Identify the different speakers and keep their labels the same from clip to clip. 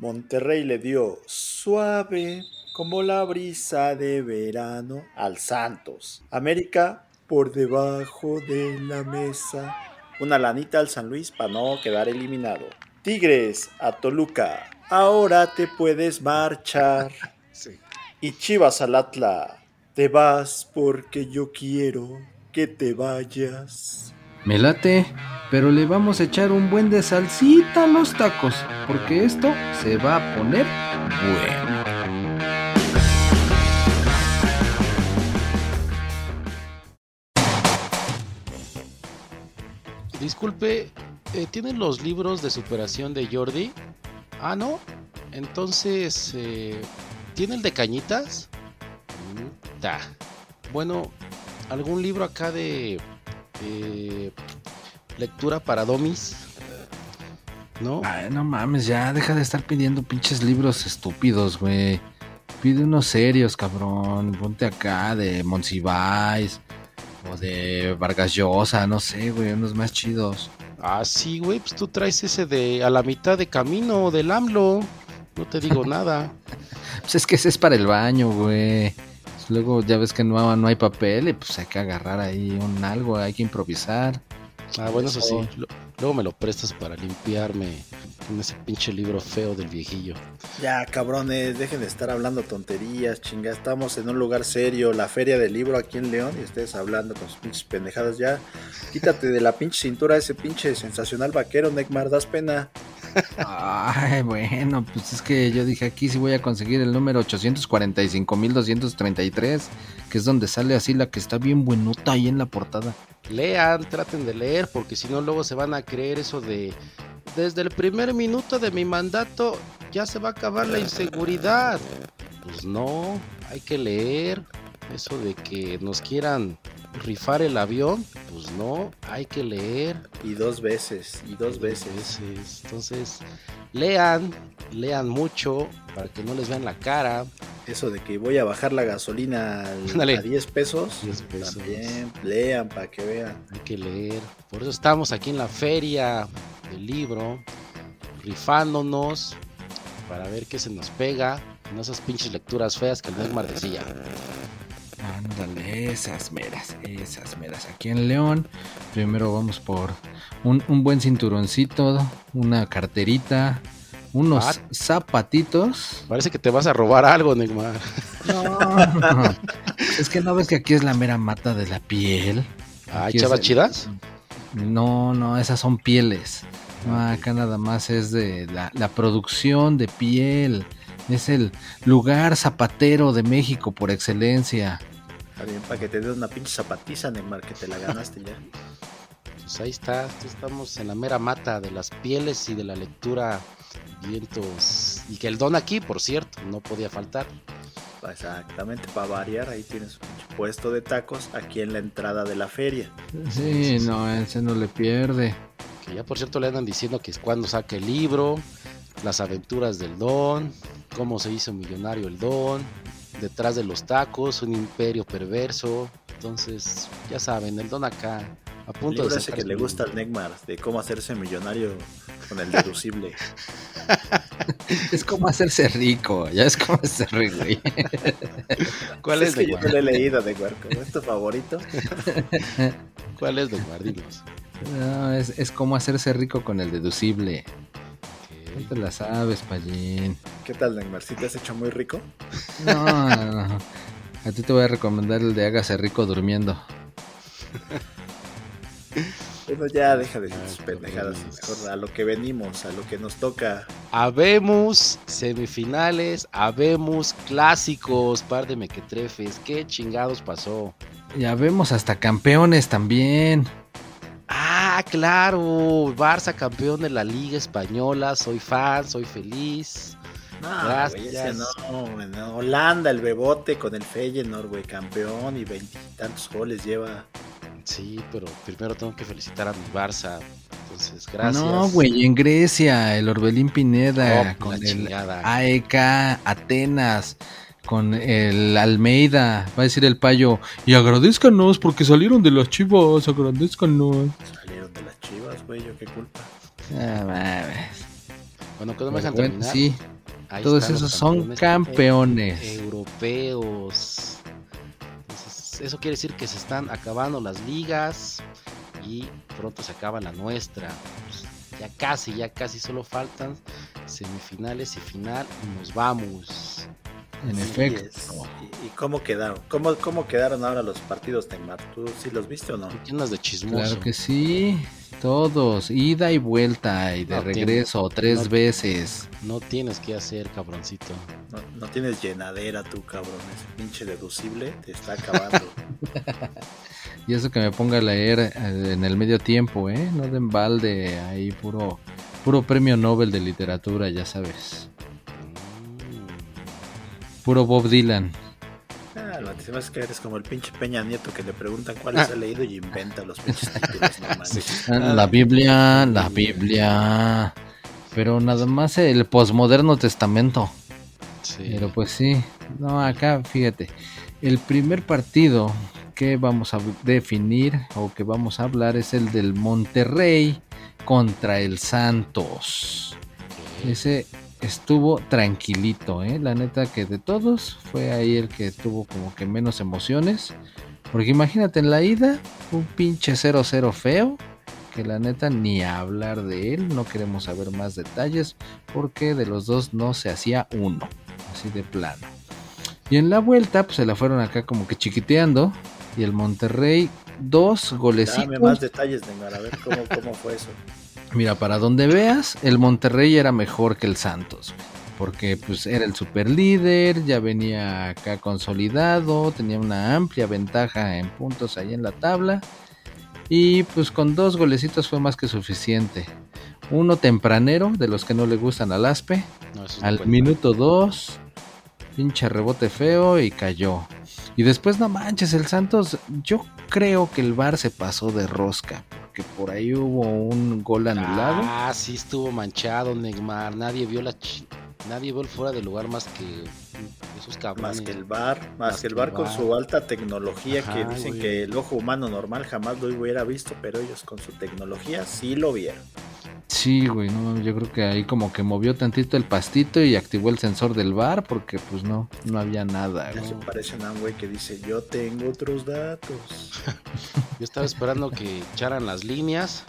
Speaker 1: Monterrey le dio suave como la brisa de verano al Santos. América por debajo de la mesa. Una lanita al San Luis para no quedar eliminado. Tigres a Toluca. Ahora te puedes marchar. Y Chivas al Atla. Te vas porque yo quiero que te vayas.
Speaker 2: Me late, pero le vamos a echar un buen de salsita a los tacos, porque esto se va a poner bueno.
Speaker 3: Disculpe, eh, ¿tienen los libros de superación de Jordi? Ah, no. Entonces, eh, ¿tiene el de cañitas? Mm, ta. Bueno, ¿algún libro acá de eh, lectura para domis? ¿No?
Speaker 2: Ay, no mames, ya deja de estar pidiendo pinches libros estúpidos, güey. Pide unos serios, cabrón. Ponte acá de Monsiváis o de Vargas Llosa, no sé, güey, unos más chidos.
Speaker 3: Ah, sí, güey, pues tú traes ese de a la mitad de camino del AMLO. No te digo nada.
Speaker 2: Pues es que ese es para el baño, güey. Luego ya ves que no, no hay papel y pues hay que agarrar ahí un algo, hay que improvisar.
Speaker 3: Ah, bueno, eso sí. Lo- Luego me lo prestas para limpiarme con ese pinche libro feo del viejillo.
Speaker 1: Ya, cabrones, dejen de estar hablando tonterías, chinga. Estamos en un lugar serio, la feria del libro aquí en León, y ustedes hablando con sus pinches pendejadas ya. Quítate de la pinche cintura ese pinche sensacional vaquero, Neymar, das pena.
Speaker 2: Ay, bueno, pues es que yo dije aquí sí voy a conseguir el número 845.233, que es donde sale así la que está bien buenota ahí en la portada.
Speaker 3: Lean, traten de leer, porque si no luego se van a creer eso de desde el primer minuto de mi mandato ya se va a acabar la inseguridad. Pues no, hay que leer. Eso de que nos quieran rifar el avión, pues no, hay que leer.
Speaker 1: Y dos veces, y dos veces.
Speaker 3: veces. Entonces, lean, lean mucho para que no les vean la cara.
Speaker 1: Eso de que voy a bajar la gasolina a 10 pesos.
Speaker 3: 10 pesos.
Speaker 1: También, lean para que vean.
Speaker 3: Hay que leer. Por eso estamos aquí en la feria del libro, rifándonos para ver qué se nos pega. No esas pinches lecturas feas que el Neymar decía.
Speaker 2: Ándale, esas meras, esas meras. Aquí en León, primero vamos por un, un buen cinturoncito, una carterita, unos
Speaker 3: Ah.
Speaker 2: zapatitos.
Speaker 3: Parece que te vas a robar algo, Neymar.
Speaker 2: No, es que no ves que aquí es la mera mata de la piel.
Speaker 3: Ay,
Speaker 2: Aquí es
Speaker 3: chavas
Speaker 2: el-
Speaker 3: chidas.
Speaker 2: No, no, esas son pieles. No, acá nada más es de la, la producción de piel. Es el lugar zapatero de México por excelencia.
Speaker 1: Está bien, para que te des una pinche zapatiza, Neymar, que te la ganaste ya.
Speaker 3: Pues ahí está, estamos en la mera mata de las pieles y de la lectura vientos. Y que el don aquí, por cierto, no podía faltar.
Speaker 1: Exactamente, para variar, ahí tienes un pinche puesto de tacos aquí en la entrada de la feria.
Speaker 2: Sí, no, ese no le pierde.
Speaker 3: Que ya por cierto le andan diciendo que es cuando saque el libro, las aventuras del don, cómo se hizo millonario el don, detrás de los tacos, un imperio perverso. Entonces, ya saben, el don acá a
Speaker 1: El
Speaker 3: punto
Speaker 1: libro
Speaker 3: de
Speaker 1: ese que le gusta al Neymar, de cómo hacerse millonario con el deducible.
Speaker 2: Es como hacerse rico, ya es como hacerse rico.
Speaker 3: ¿Cuál es,
Speaker 1: que yo
Speaker 3: Neymar?
Speaker 1: no lo he leído, Neymar, como es tu favorito.
Speaker 3: ¿Cuál es, Neymar? Dinos.
Speaker 2: No, es, es como hacerse rico con el deducible. No te la sabes, Pallín.
Speaker 1: ¿Qué tal, Neymar? ¿Sí te has hecho muy rico?
Speaker 2: No, no, no. A ti te voy a recomendar el de hágase rico durmiendo.
Speaker 1: Bueno, ya deja de tus
Speaker 3: Ah,
Speaker 1: pendejadas. Mejor a lo que venimos, a lo que nos toca.
Speaker 3: habemos semifinales, habemos clásicos, par de mequetrefes. ¿Qué chingados pasó?
Speaker 2: Ya vemos hasta campeones también.
Speaker 3: Ah, claro, Barça campeón de la Liga Española, soy fan, soy feliz.
Speaker 1: No,
Speaker 3: Gracias.
Speaker 1: güey, no, no. Holanda, el bebote con el Feyenoord, güey, campeón y veintitantos goles lleva.
Speaker 3: Sí, pero primero tengo que felicitar a mi Barça. Entonces, gracias.
Speaker 2: No, güey, en Grecia, el Orbelín Pineda,
Speaker 3: Oh,
Speaker 2: con el
Speaker 3: chingada.
Speaker 2: AEK Atenas, con el Almeida, va a decir el payo, y agradezcanos porque salieron de las chivas, agradezcanos.
Speaker 1: Salieron de las chivas, güey, yo qué culpa.
Speaker 2: Ah, mames.
Speaker 3: Bueno, que no me dejan
Speaker 2: Bueno,
Speaker 3: terminar.
Speaker 2: sí,
Speaker 3: Ahí
Speaker 2: todos esos son
Speaker 3: campeones
Speaker 2: campeones.
Speaker 3: europeos. Entonces, eso quiere decir que se están acabando las ligas y pronto se acaba la nuestra. Pues, ya casi, ya casi solo faltan semifinales y final y nos vamos.
Speaker 2: En efecto.
Speaker 1: es. ¿Y, y cómo quedaron? ¿Cómo, ¿Cómo quedaron ahora los partidos, Neymar? ¿Tú sí los viste o no?
Speaker 3: ¿Qué andas de chismoso?
Speaker 2: Claro que sí, todos, ida y vuelta y de
Speaker 3: No,
Speaker 2: regreso tres
Speaker 3: no.
Speaker 2: veces.
Speaker 3: No tienes que hacer, cabroncito.
Speaker 1: No, no tienes llenadera tú, cabrón. Ese pinche deducible te está acabando.
Speaker 2: Y eso que me ponga a leer eh, en el medio tiempo, ¿eh? No de embalde, ahí puro, puro premio Nobel de literatura, ya sabes. Puro Bob Dylan.
Speaker 1: ah, vas que eres como el pinche Peña Nieto que le preguntan cuáles ha leído y inventa los pinches títulos, no.
Speaker 2: Ah, La Biblia, la Biblia. Pero nada más el posmoderno testamento.
Speaker 3: Sí.
Speaker 2: Pero pues sí, no, acá fíjate, el primer partido que vamos a definir o que vamos a hablar es el del Monterrey contra el Santos. Ese estuvo tranquilito, ¿eh? La neta que de todos fue ahí el que tuvo como que menos emociones. Porque imagínate en la ida, un pinche 0-0 feo. Que la neta ni hablar de él, no queremos saber más detalles. Porque de los dos no se hacía uno. Así de plano. Y en la vuelta, pues se la fueron acá como que chiquiteando. Y el Monterrey, dos golecitos.
Speaker 1: Dame más detalles, Neymar, a ver cómo, cómo fue eso.
Speaker 2: Mira, para donde veas, el Monterrey era mejor que el Santos. Porque pues era el super líder, ya venía acá consolidado, tenía una amplia ventaja en puntos ahí en la tabla. Y pues con dos golecitos fue más que suficiente. Uno tempranero, de los que no le gustan al Aspe.
Speaker 3: No, esos no
Speaker 2: Al minuto 2, pinche rebote feo y cayó. Y después, no manches, el Santos, yo creo que el VAR se pasó de rosca, porque por ahí hubo un gol anulado.
Speaker 3: Ah, sí estuvo manchado, Neymar. Nadie vio la chi- nadie vio el fuera de lugar más que esos cabrones.
Speaker 1: Más que el bar, más, que el bar con su alta tecnología que dicen
Speaker 3: güey.
Speaker 1: que el ojo humano normal jamás lo hubiera visto, pero ellos con su tecnología sí lo vieron.
Speaker 2: Sí, güey, no, yo creo que ahí como que movió tantito el pastito y activó el sensor del VAR, porque pues no, no había nada.
Speaker 1: Ya
Speaker 2: güey.
Speaker 1: se parecen a un güey que dice, yo tengo otros datos.
Speaker 3: Yo estaba esperando que echaran las líneas.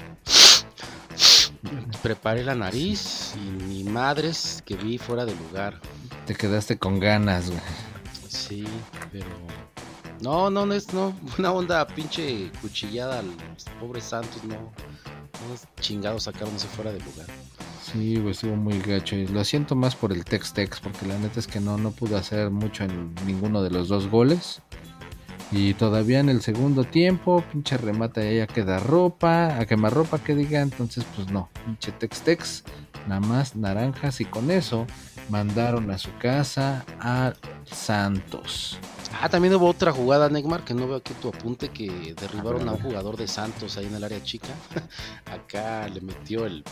Speaker 3: Preparé la nariz y ni madres que vi fuera de lugar.
Speaker 2: Te quedaste con ganas, güey.
Speaker 3: Sí, pero. No, no, no es no. Una onda pinche cuchillada al pobre Santos, no. No es chingado sacaron ese fuera de lugar.
Speaker 2: Sí, güey, estuvo muy gacho. Y lo siento más por el Tex-Tex, porque la neta es que no, no pudo hacer mucho en ninguno de los dos goles. Y todavía en el segundo tiempo, pinche remata y ya queda ropa, a quemar ropa que diga, entonces pues no, pinche Tex-Tex, nada más naranjas y con eso mandaron a su casa a Santos.
Speaker 3: Ah, también hubo otra jugada, Neymar, que no veo aquí tu apunte, que derribaron a un jugador de Santos ahí en el área chica. Acá le metió el,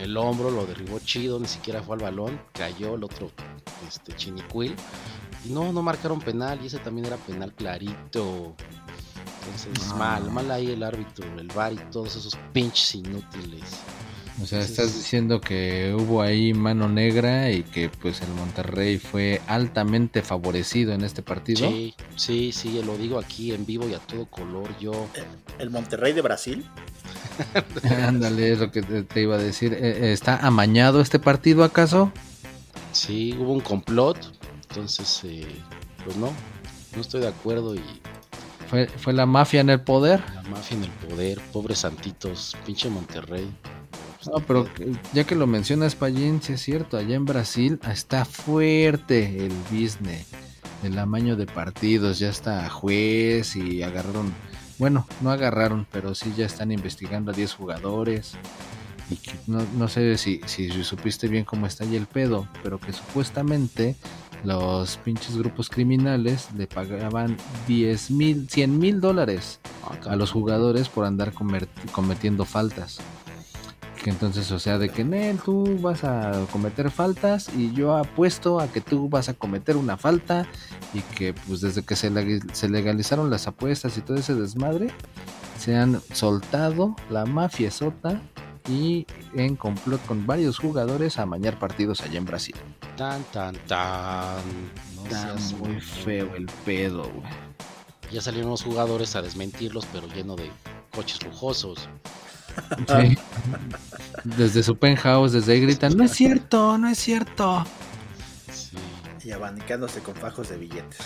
Speaker 3: el hombro, lo derribó chido, ni siquiera fue al balón, cayó el otro este, chinicuil. Y no, no marcaron penal, y ese también era penal clarito. Entonces,
Speaker 2: No.
Speaker 3: mal, mal ahí el árbitro, el VAR y todos esos pinches inútiles.
Speaker 2: O sea, estás diciendo que hubo ahí mano negra y que pues el Monterrey fue altamente favorecido en este partido.
Speaker 3: Sí, sí, sí, lo digo aquí en vivo y a todo color. Yo,
Speaker 1: El Monterrey de Brasil,
Speaker 2: Ándale, es lo que te, iba a decir. Eh, eh, ¿Está amañado este partido acaso?
Speaker 3: Sí, hubo un complot, entonces, eh, pues no, no estoy de acuerdo y
Speaker 2: ¿Fue, ¿Fue la mafia en el poder?
Speaker 3: la mafia en el poder, pobres santitos, pinche Monterrey.
Speaker 2: No, pero que- ya que lo mencionas, Payín, sí es cierto, allá en Brasil está fuerte el business, el amaño de partidos, ya está juez y agarraron, bueno, no agarraron, pero sí ya están investigando a 10 jugadores. Y que no, no sé si, si supiste bien cómo está ahí el pedo, pero que supuestamente los pinches grupos criminales le pagaban 10 mil, 100 mil dólares a los jugadores por andar cometiendo faltas. Que entonces, o sea, de que Nel, tú vas a cometer faltas y yo apuesto a que tú vas a cometer una falta y que pues desde que se, leg- se legalizaron las apuestas y todo ese desmadre, se han soltado la mafiesota y en complot con varios jugadores a amañar partidos allá en Brasil.
Speaker 3: Tan, tan, tan. No seas
Speaker 2: muy feo el pedo, güey.
Speaker 3: Ya salieron los jugadores a desmentirlos, pero lleno de coches lujosos.
Speaker 2: Sí. Desde su penthouse, desde ahí gritan, no es cierto, no es cierto.
Speaker 3: Sí.
Speaker 1: Y abanicándose con fajos de billetes.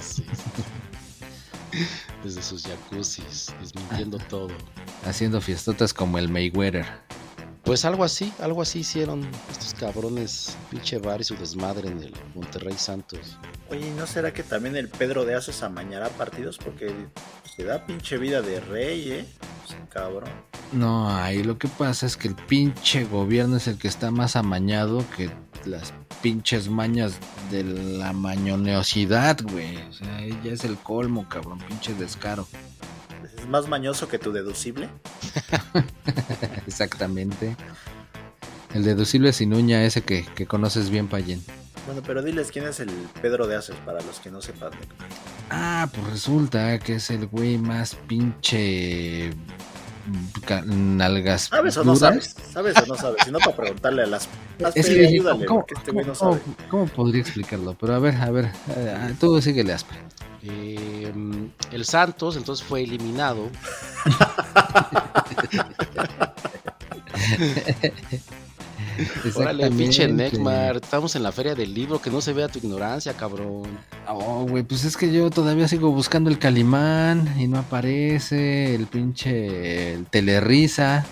Speaker 3: sí. Desde sus jacuzzis, desmintiendo todo.
Speaker 2: Haciendo fiestotas como el Mayweather.
Speaker 3: Pues algo así, algo así hicieron estos cabrones, pinche bar y su desmadre en el Monterrey Santos.
Speaker 1: Oye, ¿y ¿no será que también el Pedro de Aces amañará partidos? Porque se da pinche vida de rey, ¿eh? Cabrón.
Speaker 2: No, ahí lo que pasa es que el pinche gobierno es el que está más amañado que las pinches mañas de la mañoneosidad, güey. O sea, ahí ya es el colmo, cabrón, pinche descaro.
Speaker 1: ¿Es más mañoso que tu deducible?
Speaker 2: Exactamente. El deducible sin uña ese que, que conoces bien, Payen.
Speaker 1: Bueno, pero diles quién es el Pedro de Aces para los que no sepan.
Speaker 2: Ah, pues resulta que es el güey más pinche nalgas.
Speaker 1: ¿Sabes o no sabes? ¿Sabes o no sabes? Si no, para preguntarle a las... las
Speaker 2: Es
Speaker 1: Pedro,
Speaker 2: que,
Speaker 1: ayúdale,
Speaker 2: ¿cómo,
Speaker 1: este no
Speaker 2: cómo-
Speaker 1: sabe.
Speaker 2: cómo- cómo podría explicarlo? Pero a ver, a ver, eh, tú síguele, Aspe.
Speaker 3: Eh, el Santos entonces fue eliminado. Órale, pinche. Neckmar, estamos en la feria del libro, que no se vea tu ignorancia, cabrón.
Speaker 2: Oh, güey, pues es que yo todavía sigo buscando el Calimán y no aparece el pinche el Telerisa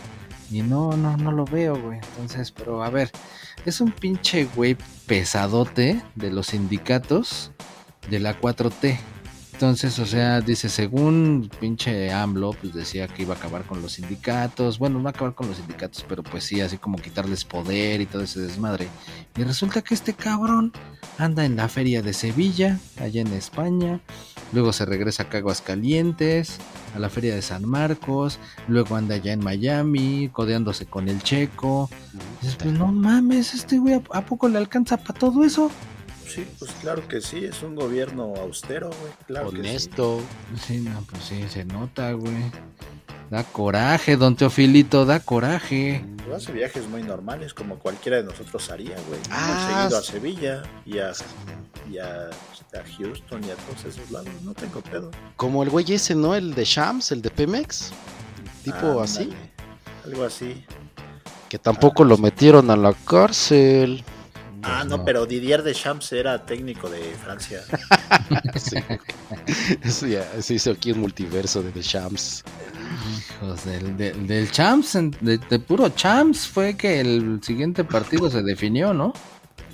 Speaker 2: y no, no, no lo veo, güey. Entonces, pero a ver, es un pinche güey pesadote de los sindicatos de la 4T. Entonces, o sea, dice, según pinche AMLO, pues decía que iba a acabar con los sindicatos. Bueno, no acabar con los sindicatos, pero pues sí, así como quitarles poder y todo ese desmadre. Y resulta que este cabrón anda en la feria de Sevilla, allá en España. Luego se regresa acá a Aguascalientes, a la feria de San Marcos. Luego anda allá en Miami, codeándose con el checo. Dices, pues no mames, este güey, ¿a- ¿a poco le alcanza para todo eso?
Speaker 1: Sí, pues claro que sí, es un gobierno austero, güey. Claro que sí.
Speaker 3: Honesto.
Speaker 2: Sí, no, pues sí, se nota, güey. Da coraje, don Teofilito, da coraje.
Speaker 1: Hace viajes muy normales, como cualquiera de nosotros haría, güey. Hemos
Speaker 3: Ah,
Speaker 1: seguido a. Sevilla y a, y a, a Houston y a todos esos lados. No tengo pedo.
Speaker 3: Como el güey ese, ¿no? El de Shams, el de Pemex. Tipo así.
Speaker 1: Algo así.
Speaker 3: Que tampoco lo metieron a la cárcel.
Speaker 1: Ah, no,
Speaker 2: no.
Speaker 1: pero Didier Deschamps era técnico de Francia.
Speaker 3: Sí. Eso ya se hizo aquí un multiverso de The Shams.
Speaker 2: Hijos del, del, del Champs, de puro Champs, fue que el siguiente partido se definió, ¿no?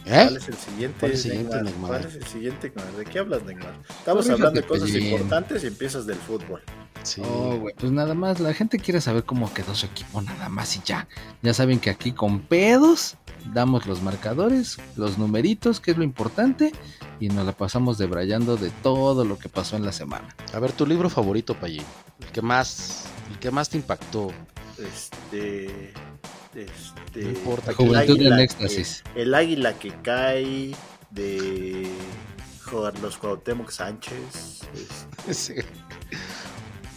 Speaker 1: ¿Cuál
Speaker 3: ¿Eh?
Speaker 1: es el siguiente,
Speaker 3: ¿Cuál es el siguiente,
Speaker 1: Neymar?
Speaker 3: Neymar?
Speaker 1: ¿Cuál es el siguiente, Neymar? ¿De qué hablas, Neymar? Estamos hablando de cosas importantes y empiezas del fútbol.
Speaker 3: Sí.
Speaker 2: Oh, güey, pues nada más, la gente quiere saber cómo quedó su equipo, nada más y ya. Ya saben que aquí con pedos damos los marcadores, los numeritos, que es lo importante, y nos la pasamos debrayando de todo lo que pasó en la semana.
Speaker 3: A ver, tu libro favorito, Payín. El que más, el que más te impactó.
Speaker 1: Este. Este.
Speaker 3: No importa,
Speaker 1: el
Speaker 2: Juventud
Speaker 1: águila
Speaker 2: en
Speaker 1: que-
Speaker 2: éxtasis.
Speaker 1: el águila que cae de jugar los Cuauhtémoc Sánchez. este.
Speaker 3: Sí.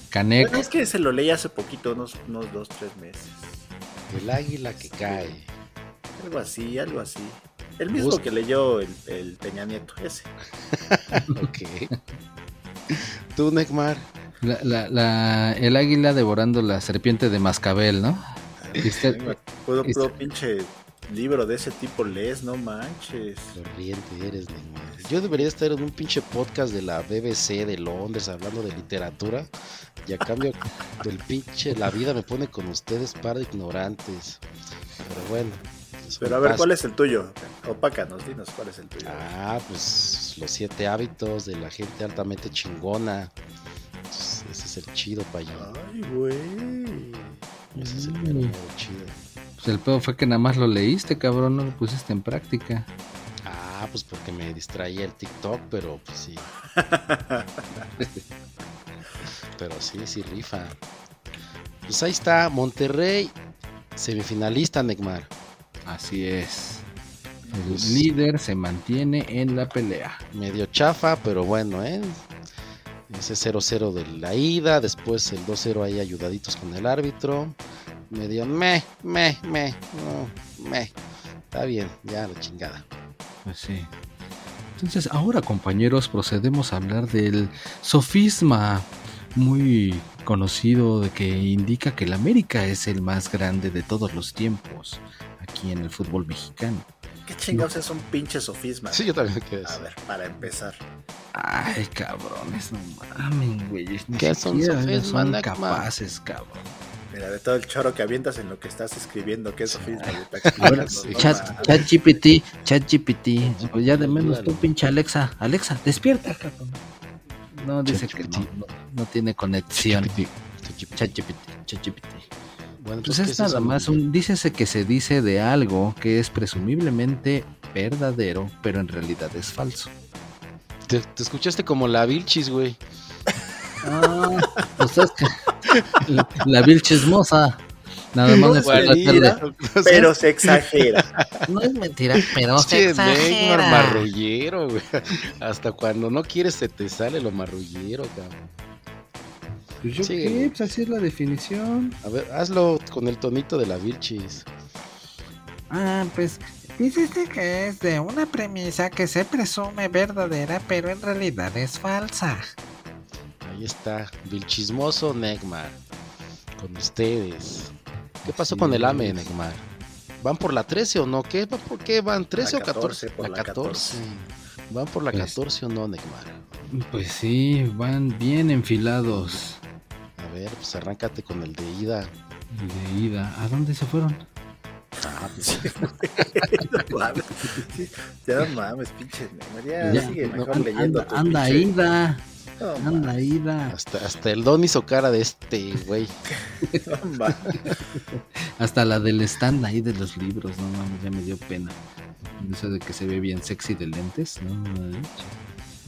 Speaker 2: Canek,
Speaker 1: Bueno, es que se lo leí hace poquito, unos, unos dos, tres meses.
Speaker 3: El águila que cae.
Speaker 1: Algo así, algo así. El mismo
Speaker 3: Busca.
Speaker 1: que leyó el, el Peña Nieto, ese.
Speaker 3: Ok. Tú, Neckmar.
Speaker 2: la, la- la- el águila devorando la serpiente de Mascabel, ¿no?
Speaker 1: Pudo pinche libro de ese tipo lees, no manches.
Speaker 3: Corriente eres, Neymar. Yo debería estar en un pinche podcast de la BBC de Londres hablando de literatura. Y a cambio del pinche, la vida me pone con ustedes par de ignorantes. Pero bueno. eso
Speaker 1: Pero a ver. ¿cuál es el tuyo? Opácanos, dinos cuál es el tuyo.
Speaker 3: Ah, pues los siete hábitos de la gente altamente chingona. Pues, ese es el chido, payo.
Speaker 1: Ay, güey.
Speaker 3: Ese es el mero, mero chido.
Speaker 2: Pues el pedo fue que nada más lo leíste, cabrón, no lo pusiste en práctica.
Speaker 3: Ah, pues porque me distraía el TikTok, pero pues sí. pero sí, sí rifa. Pues ahí está, Monterrey, semifinalista, Neymar.
Speaker 2: Así es. El
Speaker 3: Pues-
Speaker 2: líder se mantiene en la pelea.
Speaker 3: Medio chafa, pero bueno, ¿eh? Ese 0-0 de la ida, después el 2-0 ahí ayudaditos con el árbitro. Medio me, me, me, no, me. Está bien, ya la chingada.
Speaker 2: Pues sí. Entonces, ahora, compañeros, procedemos a hablar del sofisma muy conocido de que indica que el América es el más grande de todos los tiempos aquí en el fútbol mexicano.
Speaker 1: ¿Qué chingados es un pinche sofisma?
Speaker 3: Sí, yo también me quedé
Speaker 1: A
Speaker 3: así.
Speaker 1: ver, para empezar.
Speaker 2: Ay, cabrones, no mamen, güey.
Speaker 3: ¿Qué son
Speaker 2: siquiera
Speaker 3: sofisma,
Speaker 2: son
Speaker 3: Necma?
Speaker 2: capaces, cabrón.
Speaker 1: Mira, de todo el choro que avientas en lo que estás escribiendo, ¿qué es sofisma?
Speaker 2: Ahora,
Speaker 1: no
Speaker 2: chat,
Speaker 1: mames.
Speaker 2: chat GPT, chat GPT. Pues ya de menos tú, pinche Alexa. Alexa, despierta, cabrón. No, dice que no, no, no tiene conexión. Chat GPT, chat GPT.
Speaker 3: Bueno,
Speaker 2: Pues
Speaker 3: entonces,
Speaker 2: es
Speaker 3: ¿qué
Speaker 2: nada más un, dícese que se dice de algo que es presumiblemente verdadero, pero en realidad es falso.
Speaker 3: Te, te escuchaste como la Vilchis, güey.
Speaker 2: Ah, pues es que la, la vil chismosa. Nada más es
Speaker 1: Mentira, Pero se exagera.
Speaker 2: no es mentira, pero se
Speaker 3: Che, Neymar
Speaker 2: exagera.
Speaker 3: marrullero, güey. Hasta cuando no quieres se te sale lo marrullero, cabrón.
Speaker 2: Pues yo
Speaker 3: Sí,
Speaker 2: qué, pues así es la definición.
Speaker 3: A ver, hazlo con el tonito de la Vilchis.
Speaker 4: Ah, pues Dices que es de una premisa que se presume verdadera, pero en realidad es falsa.
Speaker 3: Ahí está, Vilchismoso Negmar. Con ustedes. ¿Qué pasó
Speaker 2: Así
Speaker 3: con el AME. Negmar? ¿Van por la 13 o no? ¿Qué? ¿Por qué van? ¿13 o 14?
Speaker 1: 14, por la 14.
Speaker 3: ¿Van por la
Speaker 2: Pues-
Speaker 3: 14 o no, Negmar?
Speaker 2: Pues sí, van bien enfilados
Speaker 3: ver, pues arráncate con el de ida.
Speaker 2: de ida. ¿A dónde se fueron?
Speaker 3: Ah, pues,
Speaker 1: No mames. Sí, ya no mames, pinche Neymar. Ya, sigue
Speaker 2: no,
Speaker 1: mejor
Speaker 2: anda,
Speaker 1: leyendo
Speaker 2: anda
Speaker 1: pinche-
Speaker 2: ida,
Speaker 1: No, mames,
Speaker 2: anda ida.
Speaker 3: hasta, hasta el Don hizo cara de este, güey.
Speaker 1: no.
Speaker 2: Hasta la del stand ahí de los libros, no mames, ya me dio pena. Eso de que se ve bien sexy de lentes, no.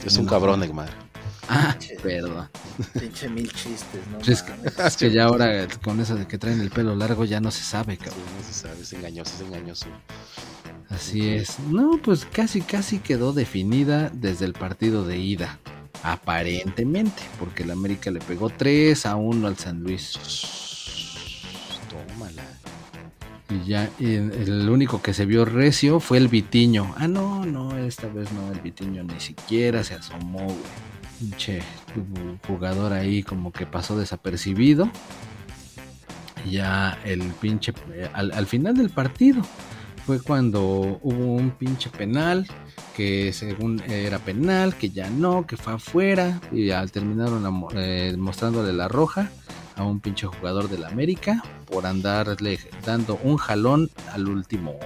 Speaker 3: Es un
Speaker 2: No.
Speaker 3: cabrón, Negmar.
Speaker 2: Ah, perdón.
Speaker 1: Pinche mil chistes, no
Speaker 2: Pues es, que,
Speaker 1: mames.
Speaker 2: es que ya ahora con eso de que traen el pelo largo ya no se sabe,
Speaker 3: Sí,
Speaker 2: cabrón.
Speaker 3: no se sabe, es engañoso, es engañoso.
Speaker 2: Así es. No, pues casi casi quedó definida desde el partido de ida. Aparentemente, porque el América le pegó 3 a 1 al San Luis.
Speaker 3: Tómala.
Speaker 2: Y ya y el único que se vio recio fue el Vitiño. Ah, no, no, esta vez no, el Vitiño ni siquiera se asomó, güey. Pinche jugador ahí como que pasó desapercibido. Ya el pinche, al, al final del partido fue cuando hubo un pinche penal que según era penal, que ya no, que fue afuera y al terminaron eh, mostrándole la roja a un pinche jugador del América por andarle dando un jalón al último.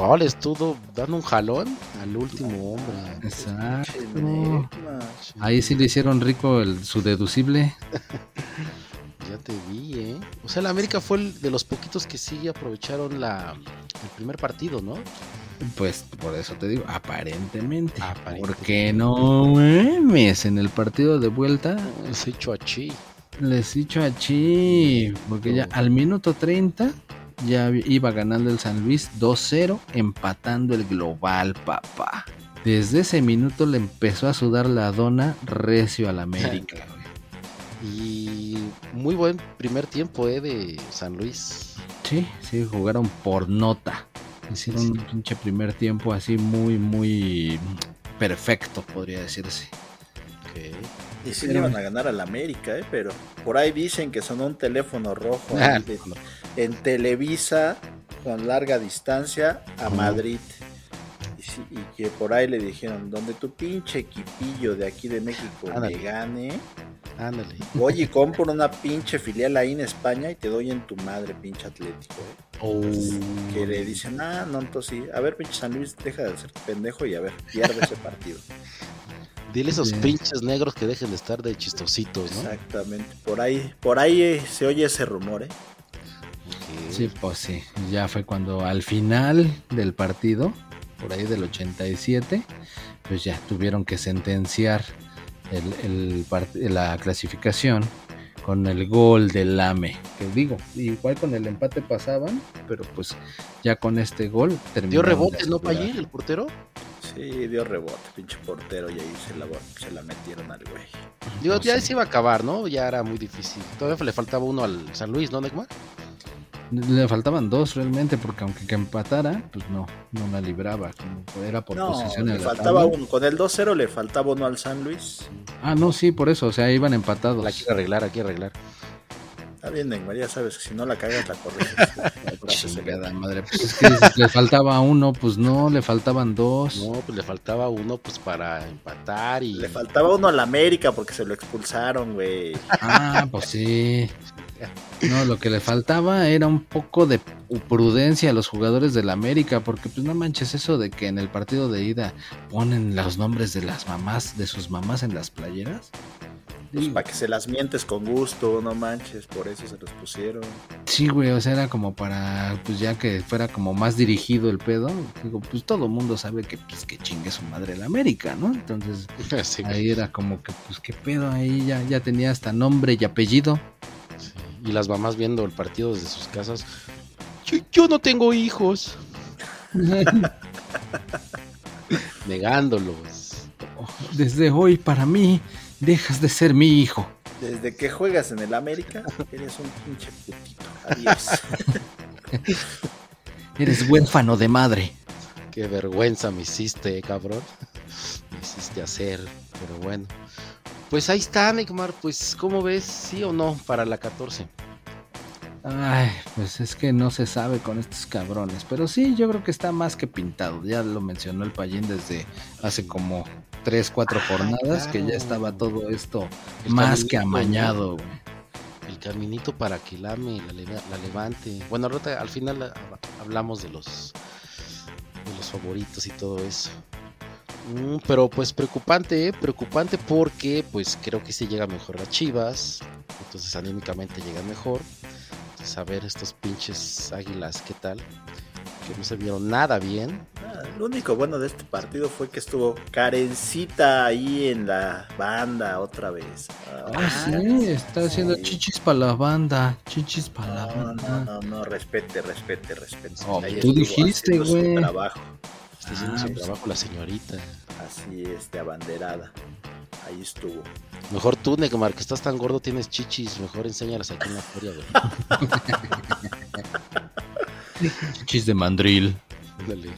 Speaker 3: Oh, le estuvo dando un jalón al último hombre.
Speaker 2: Exacto. Ahí sí le hicieron rico el, su deducible.
Speaker 3: Ya te vi, ¿eh? O sea, el América fue el de los poquitos que sí aprovecharon la, el primer partido, ¿no?
Speaker 2: Pues por eso te digo, aparentemente.
Speaker 3: Aparentemente.
Speaker 2: Porque no mames, en el partido de vuelta
Speaker 3: Se echó a Chi.
Speaker 2: les hizo a Chi. Porque ya al minuto 30 ya iba ganando el San Luis 2-0, empatando el global, papá. Desde ese minuto le empezó a sudar la dona recio al América.
Speaker 3: Y muy buen primer tiempo, ¿eh? De San Luis.
Speaker 2: Sí, sí, jugaron por nota. Hicieron
Speaker 3: Sí.
Speaker 2: un pinche primer tiempo así muy, muy perfecto, podría decirse.
Speaker 3: Ok.
Speaker 1: Y sí
Speaker 2: Pero-
Speaker 1: le iban a ganar al América, ¿eh? Pero por ahí dicen que sonó un teléfono rojo
Speaker 3: Ah,
Speaker 1: ahí de-
Speaker 3: no.
Speaker 1: En Televisa con larga distancia a Madrid. Y, sí, y que por ahí le dijeron, donde tu pinche equipillo de aquí de México
Speaker 3: Ándale.
Speaker 1: me gane,
Speaker 3: Ándale.
Speaker 1: voy y compro una pinche filial ahí en España y te doy en tu madre, pinche Atlético. ¿eh?
Speaker 3: Oh.
Speaker 1: Que le dicen, ah, no, entonces sí. A ver, pinche San Luis, deja de ser pendejo y a ver, pierde ese partido.
Speaker 3: Dile a esos pinches negros que dejen de estar de chistositos, ¿no?
Speaker 1: Exactamente. Por ahí, por ahí eh, se oye ese rumor, ¿eh?
Speaker 2: Sí, pues sí. Ya fue cuando al final del partido, por ahí del 87, pues ya tuvieron que sentenciar el, el part- la clasificación con el gol del Lame. Que digo, igual con el empate pasaban, pero pues ya con este gol
Speaker 3: Dio
Speaker 2: terminaron
Speaker 3: rebotes, ¿no. Pallín, el portero?
Speaker 1: Sí, dio rebote, pinche portero, y ahí se la, se la metieron al güey.
Speaker 3: Digo,
Speaker 2: No
Speaker 3: ya
Speaker 2: sé.
Speaker 3: se iba a acabar, ¿no? Ya era muy difícil. Todavía le faltaba uno al San Luis, ¿no, Neymar?
Speaker 2: Le faltaban dos realmente, porque aunque que empatara, pues no, no la libraba, como era por
Speaker 1: No,
Speaker 2: posición
Speaker 1: le
Speaker 2: en la
Speaker 1: faltaba uno. Con el 2-0 le faltaba uno al San Luis.
Speaker 2: Ah, no, sí, por eso, o sea, iban empatados.
Speaker 3: La quiere arreglar, la quiere arreglar.
Speaker 1: Está bien, Neymar, ya sabes que si no la cagas, la corriges.
Speaker 2: Chingada madre, pues es que le faltaba uno, pues no, le faltaban dos.
Speaker 3: No, pues le faltaba uno pues para empatar y...
Speaker 1: Le faltaba uno al América porque se lo expulsaron, güey.
Speaker 2: Ah, pues sí. No, lo que le faltaba era un poco de prudencia a los jugadores del América, porque pues no manches eso de que en el partido de ida ponen los nombres de las mamás, de sus mamás en las playeras.
Speaker 1: Pues para que se las mientes con gusto, no manches, por eso se los pusieron.
Speaker 2: Sí, güey, o sea, era como para, pues ya que fuera como más dirigido el pedo. Digo, pues todo mundo sabe que, pues que chingue su madre el América, ¿no? Entonces,
Speaker 3: Sí, güey.
Speaker 2: ahí era como que, pues qué pedo, ahí ya, ya tenía hasta nombre y apellido.
Speaker 3: Y las mamás viendo el partido desde sus casas. Yo, yo no tengo hijos. Negándolos.
Speaker 2: Desde hoy, para mí, dejas de ser mi hijo.
Speaker 1: Desde que juegas en el América, eres un pinche putito. Adiós.
Speaker 2: Eres huérfano de madre.
Speaker 3: Qué vergüenza me hiciste, cabrón. Me hiciste hacer, pero bueno. Pues ahí está, Neymar. Pues, ¿cómo ves? ¿Sí o no para la 14?
Speaker 2: Ay, pues es que no se sabe con estos cabrones. Pero sí, yo creo que está más que pintado. Ya lo mencionó el Payín desde hace como 3, 4 jornadas, que ya estaba todo esto
Speaker 3: El
Speaker 2: más que amañado, güey.
Speaker 3: El caminito para que la ame, la, la levante. Bueno, al final ah, hablamos de los de los favoritos y todo eso. Mm, pero pues preocupante, ¿eh? preocupante porque pues creo que sí llega mejor a Chivas. Entonces anímicamente llega mejor. Entonces a ver estos pinches águilas, ¿qué tal? Que no se vieron nada bien.
Speaker 1: Ah, Lo único bueno de este partido fue que estuvo Karencita ahí en la banda otra vez. Ah,
Speaker 2: Ah, sí, está haciendo
Speaker 1: sí.
Speaker 2: chichis para la banda. Chichis para la
Speaker 1: No, no,
Speaker 2: banda.
Speaker 1: no, no, respete, respete, respete.
Speaker 2: Oh,
Speaker 1: Ahí
Speaker 2: tú dijiste, güey.
Speaker 1: trabajo,
Speaker 3: Está haciendo
Speaker 2: Ah,
Speaker 3: su
Speaker 2: pues-
Speaker 3: trabajo la señorita.
Speaker 1: así este, abanderada. Ahí estuvo.
Speaker 3: Mejor tú, Neymar, que estás tan gordo, tienes chichis. Mejor enséñalas aquí en la feria, güey.
Speaker 2: Chichis de mandril.
Speaker 3: Ándale.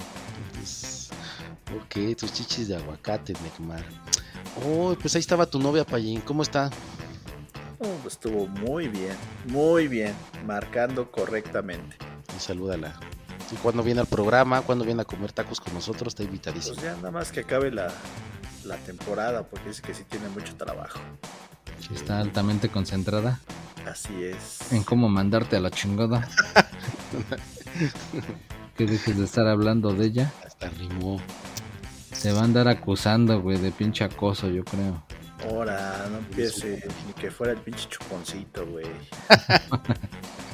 Speaker 3: Pues, ok, tus chichis de aguacate, Neymar. Oh, pues ahí estaba tu novia, Payín. ¿Cómo está?
Speaker 1: Oh, pues estuvo muy bien, muy bien, marcando correctamente.
Speaker 3: Y salúdala. Y cuando viene al programa, cuando viene a comer tacos con nosotros, está invitadísimo.
Speaker 1: Pues ya nada más que acabe la, la temporada, porque dice que sí tiene mucho trabajo.
Speaker 2: Está altamente concentrada
Speaker 1: Así es.
Speaker 2: en cómo mandarte a la chingada. que dejes de estar hablando de ella.
Speaker 3: Hasta rimó.
Speaker 2: Te va a andar acusando, güey, de pinche acoso, yo creo.
Speaker 1: Ahora, no empiece ni que fuera el pinche chuponcito, güey.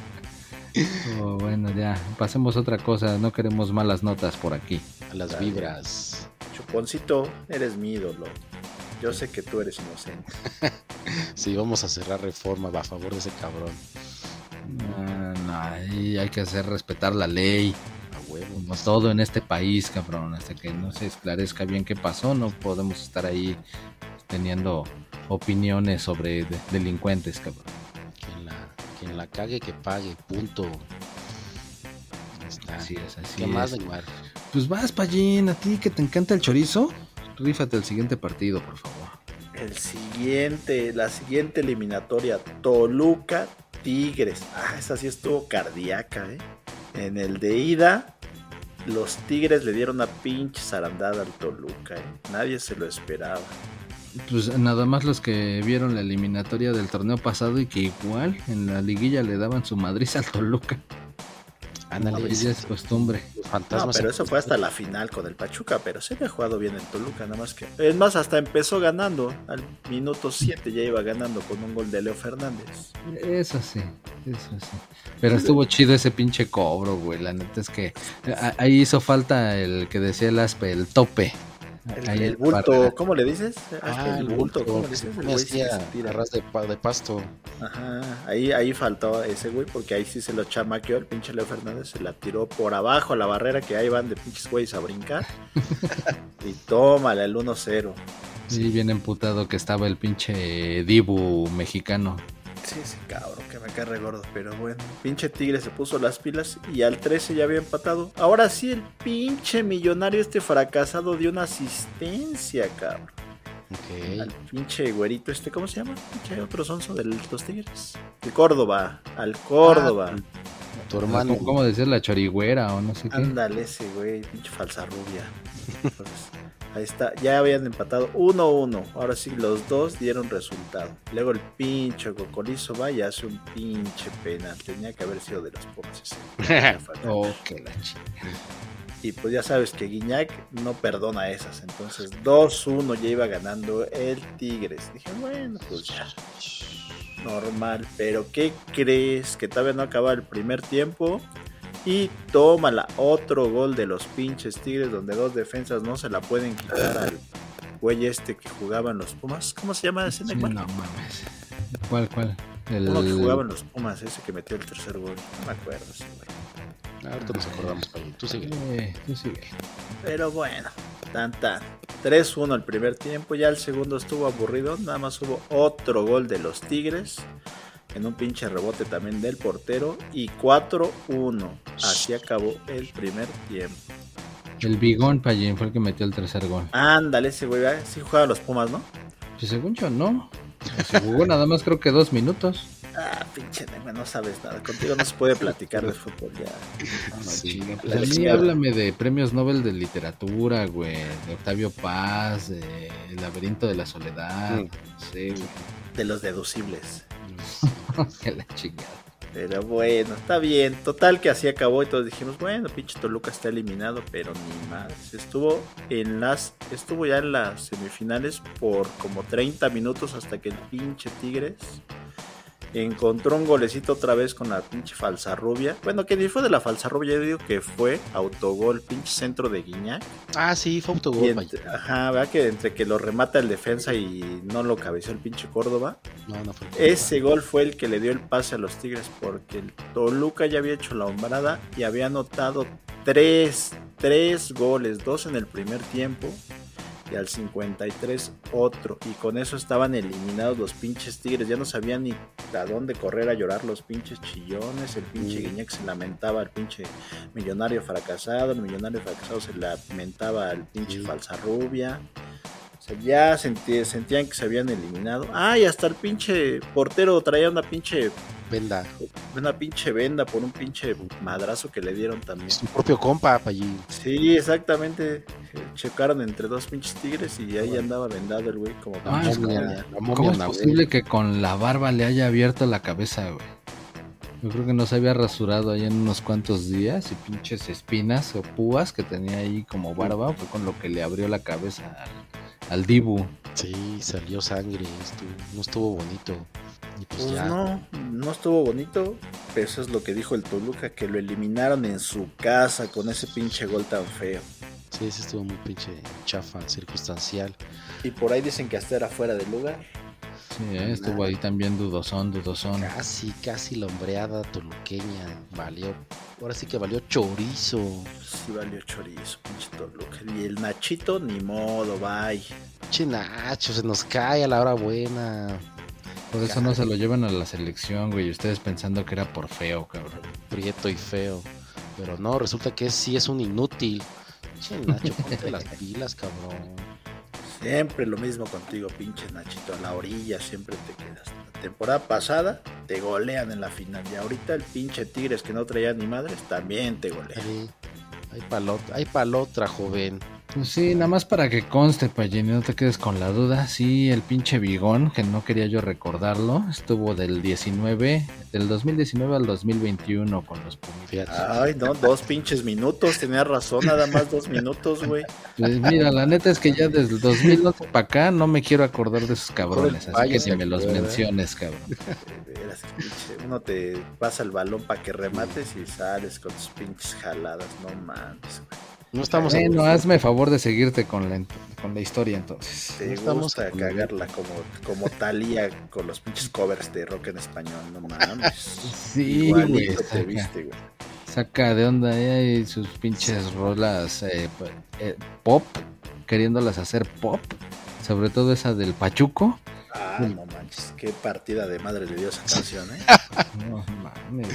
Speaker 2: Oh, bueno, ya, pasemos a otra cosa. No queremos malas notas por aquí.
Speaker 3: A las vibras.
Speaker 1: Chuponcito, eres mi ídolo. Yo sé que tú eres inocente.
Speaker 3: Sí, vamos a cerrar reforma a favor de ese cabrón.
Speaker 2: No, hay que hacer respetar la ley.
Speaker 3: A huevo.
Speaker 2: Como todo en este país, cabrón. Hasta que no se esclarezca bien qué pasó, no podemos estar ahí teniendo opiniones sobre de- delincuentes, cabrón.
Speaker 3: La, quien la cague, que pague. Punto. Está.
Speaker 2: Así es, así
Speaker 3: ¿Qué más,
Speaker 2: es.
Speaker 3: Neymar?
Speaker 2: Pues vas, Pallín, a ti que te encanta el chorizo, rífate el siguiente partido, por favor.
Speaker 1: El siguiente, la siguiente eliminatoria, Toluca Tigres. Ah, esa sí estuvo cardíaca, ¿eh? En el de ida, los Tigres le dieron una pinche zarandada al Toluca. ¿eh? Nadie se lo esperaba.
Speaker 2: Pues nada más los que vieron la eliminatoria del torneo pasado y que igual en la liguilla le daban su madriz al Toluca.
Speaker 3: Ándale,
Speaker 2: ya es costumbre.
Speaker 3: los
Speaker 1: No,
Speaker 3: fantasmas.
Speaker 1: pero eso fue hasta la final con el Pachuca, pero se había jugado bien en Toluca, nada más que. Es más, hasta empezó ganando. Al minuto 7 ya iba ganando con un gol de Leo Fernández.
Speaker 2: Eso sí, eso sí. Pero estuvo chido ese pinche cobro, güey. La neta es que ahí hizo falta el que decía el aspe, el tope.
Speaker 1: El, el bulto,
Speaker 2: para-
Speaker 1: ¿cómo le dices?
Speaker 3: Ah,
Speaker 1: el bulto, ¿cómo le dices? El sí
Speaker 3: de, de pasto.
Speaker 1: Ajá, ahí, ahí faltó ese güey, porque ahí sí se lo chamaqueó el pinche Leo Fernández, se la tiró por abajo a la barrera que ahí van de pinches güeyes a brincar. y tómala el 1-0.
Speaker 2: Sí, bien emputado que estaba el pinche Dibu mexicano.
Speaker 1: Sí, ese cabrón que me cae re gordo, pero bueno. Pinche Tigre se puso las pilas y al 13 ya había empatado. Ahora sí, el pinche millonario este fracasado dio una asistencia, cabrón. Al
Speaker 3: Ok.
Speaker 1: pinche güerito este, ¿cómo se llama? Pinche otro sonso de los Tigres. El Córdoba, al Córdoba.
Speaker 3: Tu hermano.
Speaker 2: ¿Cómo, cómo decir la chorigüera o no sé qué?
Speaker 1: Ándale ese güey, pinche falsa rubia. Entonces, ahí está, ya habían empatado 1-1. Ahora sí, los dos dieron resultado. Luego el pinche Cocolizo va y hace un pinche penal. Tenía que haber sido de los fue.
Speaker 2: Oh, que la chica.
Speaker 1: Y pues ya sabes que Guiñac no perdona esas. Entonces 2-1 ya iba ganando el Tigres. Dije, bueno, pues ya. Normal. Pero ¿qué crees? Que todavía no acaba el primer tiempo. Y tómala otro gol de los pinches Tigres donde dos defensas no se la pueden quitar al güey este que jugaba en los Pumas. ¿Cómo se llama ese
Speaker 2: Sí, no mames. ¿Cuál, cuál? El...
Speaker 1: Uno que jugaba en los Pumas, ese que metió el tercer gol. No me acuerdo ese güey.
Speaker 3: Ahorita nos acordamos. Tú sigue.
Speaker 2: Eh, tú sigue.
Speaker 1: Pero bueno, tan tan. 3-1 el primer tiempo, ya el segundo estuvo aburrido, nada más hubo otro gol de los Tigres en un pinche rebote también del portero y 4-1. Así acabó el primer tiempo.
Speaker 2: El Bigón Pallín fue el que metió el tercer gol.
Speaker 1: Ándale, ese güey, sí jugaba los Pumas, ¿no?
Speaker 2: Pues según yo, no. Se jugó nada más creo que dos minutos.
Speaker 1: Ah, pinche Neymar, no sabes nada. Contigo no se puede platicar de fútbol ya. No, no,
Speaker 3: Sí.
Speaker 1: chinga,
Speaker 2: Pues a mí háblame de premios Nobel de literatura, güey. De Octavio Paz, de El laberinto de la soledad.
Speaker 3: Mm.
Speaker 2: No sé, güey.
Speaker 1: de los deducibles.
Speaker 2: Que la chingada.
Speaker 1: Pero bueno, está bien. Total que así acabó y todos dijimos, bueno, pinche Toluca está eliminado, pero ni más. Estuvo en las, estuvo ya en las semifinales por como 30 minutos hasta que el pinche Tigres encontró un golecito otra vez con la pinche falsa rubia. Bueno, que ni fue de la falsa rubia, yo digo que fue autogol, pinche centro de Guiñac.
Speaker 3: Ah, sí, fue autogol,
Speaker 1: entre- ajá, ¿verdad? Que entre que lo remata el defensa y no lo cabeció el pinche Córdoba.
Speaker 3: No, no fue.
Speaker 1: Ese gol fue el que le dio el pase a los Tigres porque el Toluca ya había hecho la hombrada y había anotado tres, tres goles, dos en el primer tiempo y al 53 otro. Y con eso estaban eliminados los pinches Tigres. Ya no sabían ni a dónde correr a llorar los pinches chillones. El pinche. Guiñac se lamentaba al pinche millonario fracasado. El millonario fracasado se lamentaba al pinche falsa rubia. Sea, ya sentí- sentían que se habían eliminado. Ah, y hasta el pinche portero traía una pinche,
Speaker 3: Venda.
Speaker 1: una pinche venda por un pinche madrazo que le dieron también.
Speaker 3: Su propio compa, Payi.
Speaker 1: Sí, exactamente. Checaron entre dos pinches tigres y ahí andaba vendado el güey como
Speaker 2: Ah, es como-
Speaker 3: La
Speaker 2: ¿Cómo
Speaker 3: momia
Speaker 2: es posible que con la barba le haya abierto la cabeza, güey? Yo creo que no se había rasurado ahí en unos cuantos días y pinches espinas o púas que tenía ahí como barba fue con lo que le abrió la cabeza al, Dibu.
Speaker 3: Sí, salió sangre. estuvo- no estuvo bonito. Y pues,
Speaker 1: Pues
Speaker 3: ya.
Speaker 1: no, no estuvo bonito, pero eso es lo que dijo el Toluca, que lo eliminaron en su casa con ese pinche gol tan feo.
Speaker 3: Sí, sí estuvo muy pinche chafa, circunstancial.
Speaker 1: Y por ahí dicen que hasta era fuera de lugar.
Speaker 2: Sí, eh, estuvo ahí también dudosón, dudosón.
Speaker 3: Casi, casi la hombreada toluqueña. Valió. Ahora sí que valió chorizo.
Speaker 1: Sí valió chorizo, pinche Toluca. Y el Nachito, ni modo, bye.
Speaker 3: Che Nacho, se nos cae a la hora buena.
Speaker 2: Por eso no se lo llevan a la selección, güey. Ustedes pensando que era por feo, cabrón.
Speaker 3: Prieto y feo. Pero no, resulta que sí es un inútil. Che Nacho, ponte las pilas, cabrón.
Speaker 1: Siempre lo mismo contigo, pinche Nachito. A la orilla siempre te quedas. La temporada pasada te golean en la final. Y ahorita el pinche Tigres que no traía ni madres también te golea.
Speaker 3: Sí, Hay palot, hay palotra, joven.
Speaker 2: Pues sí, nada más para que conste, Payini, no te quedes con la duda. Sí, el pinche Bigón, que no quería yo recordarlo, estuvo del 19, del 2019 al 2021 con los.
Speaker 3: Fíjate.
Speaker 1: Ay, no, dos pinches minutos, tenía razón, nada más dos minutos, güey.
Speaker 2: Pues mira, la neta es que ya desde el 2011 para acá no me quiero acordar de esos cabrones, así que ni me los menciones, cabrón.
Speaker 1: Uno te pasa el balón para que remates y sales con tus pinches jaladas, no mames. güey.
Speaker 3: No estamos
Speaker 2: Bueno, hazme favor de seguirte con la, con la historia entonces.
Speaker 1: Te
Speaker 3: No estamos con-
Speaker 1: cagarla como, como Talía con los pinches covers de rock en español, no mames.
Speaker 2: Sí, güey,
Speaker 1: Igualito te
Speaker 2: saca,
Speaker 1: viste, güey.
Speaker 2: saca de onda eh, y sus pinches rolas eh, p- eh, pop, queriéndolas hacer pop, sobre todo esa del Pachuco.
Speaker 1: Ah, no manches, qué partida de madre le dio esa canción, ¿eh?
Speaker 2: No mames.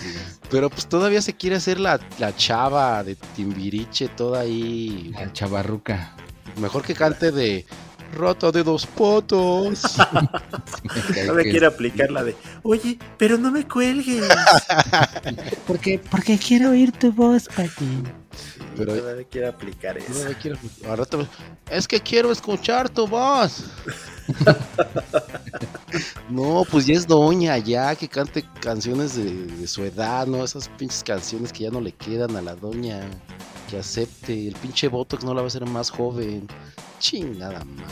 Speaker 3: Pero pues todavía se quiere hacer la, la chava de Timbiriche, toda ahí.
Speaker 2: la chavarruca.
Speaker 3: Mejor que cante de Rota de dos potos.
Speaker 1: No me quiere aplicar la de, oye, pero no me cuelgues.
Speaker 4: Porque, porque quiero oír tu voz, Pati.
Speaker 3: Pero-
Speaker 1: todavía aplicar eso.
Speaker 3: quiero- rato me- Es que quiero escuchar tu voz. no, pues ya es doña, ya que cante canciones de, de su edad, ¿no? Esas pinches canciones que ya no le quedan a la doña. Que acepte. El pinche Botox no la va a hacer más joven. Chingada madre.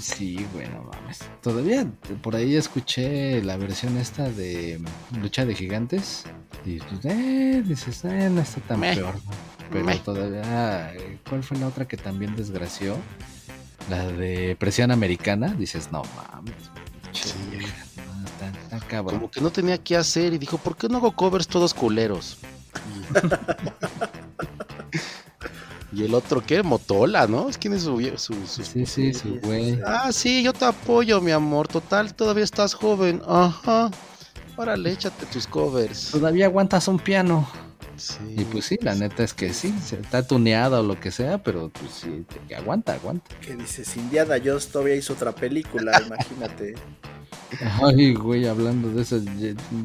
Speaker 2: Sí, bueno, mames. Todavía por ahí escuché la versión esta de Lucha de Gigantes. Y pues, eh, dices, eh, no está tan
Speaker 3: Meh.
Speaker 2: peor. ¿no? Pero
Speaker 3: Meh.
Speaker 2: todavía, eh, ¿cuál fue la otra que también desgració? La de Presión Americana. Dices, no mames.
Speaker 3: Sí.
Speaker 2: vieja, no, está, está cabrón.
Speaker 3: Como que no tenía qué hacer y dijo, ¿por qué no hago covers todos culeros? Y el otro, ¿qué? Motola, ¿no? ¿Quién es su, su, su-
Speaker 2: Sí, sí, su güey.
Speaker 3: Ah, sí, yo te apoyo, mi amor. Total, todavía estás joven. Ajá. Órale, échate tus covers.
Speaker 2: Todavía aguantas un piano.
Speaker 3: Sí.
Speaker 2: Y pues sí, la neta es que sí, se está tuneada o lo que sea, pero pues sí, te- aguanta, aguanta.
Speaker 1: Que dices, Indiana Jones todavía hizo otra película, imagínate.
Speaker 2: Ay, güey, hablando de eso,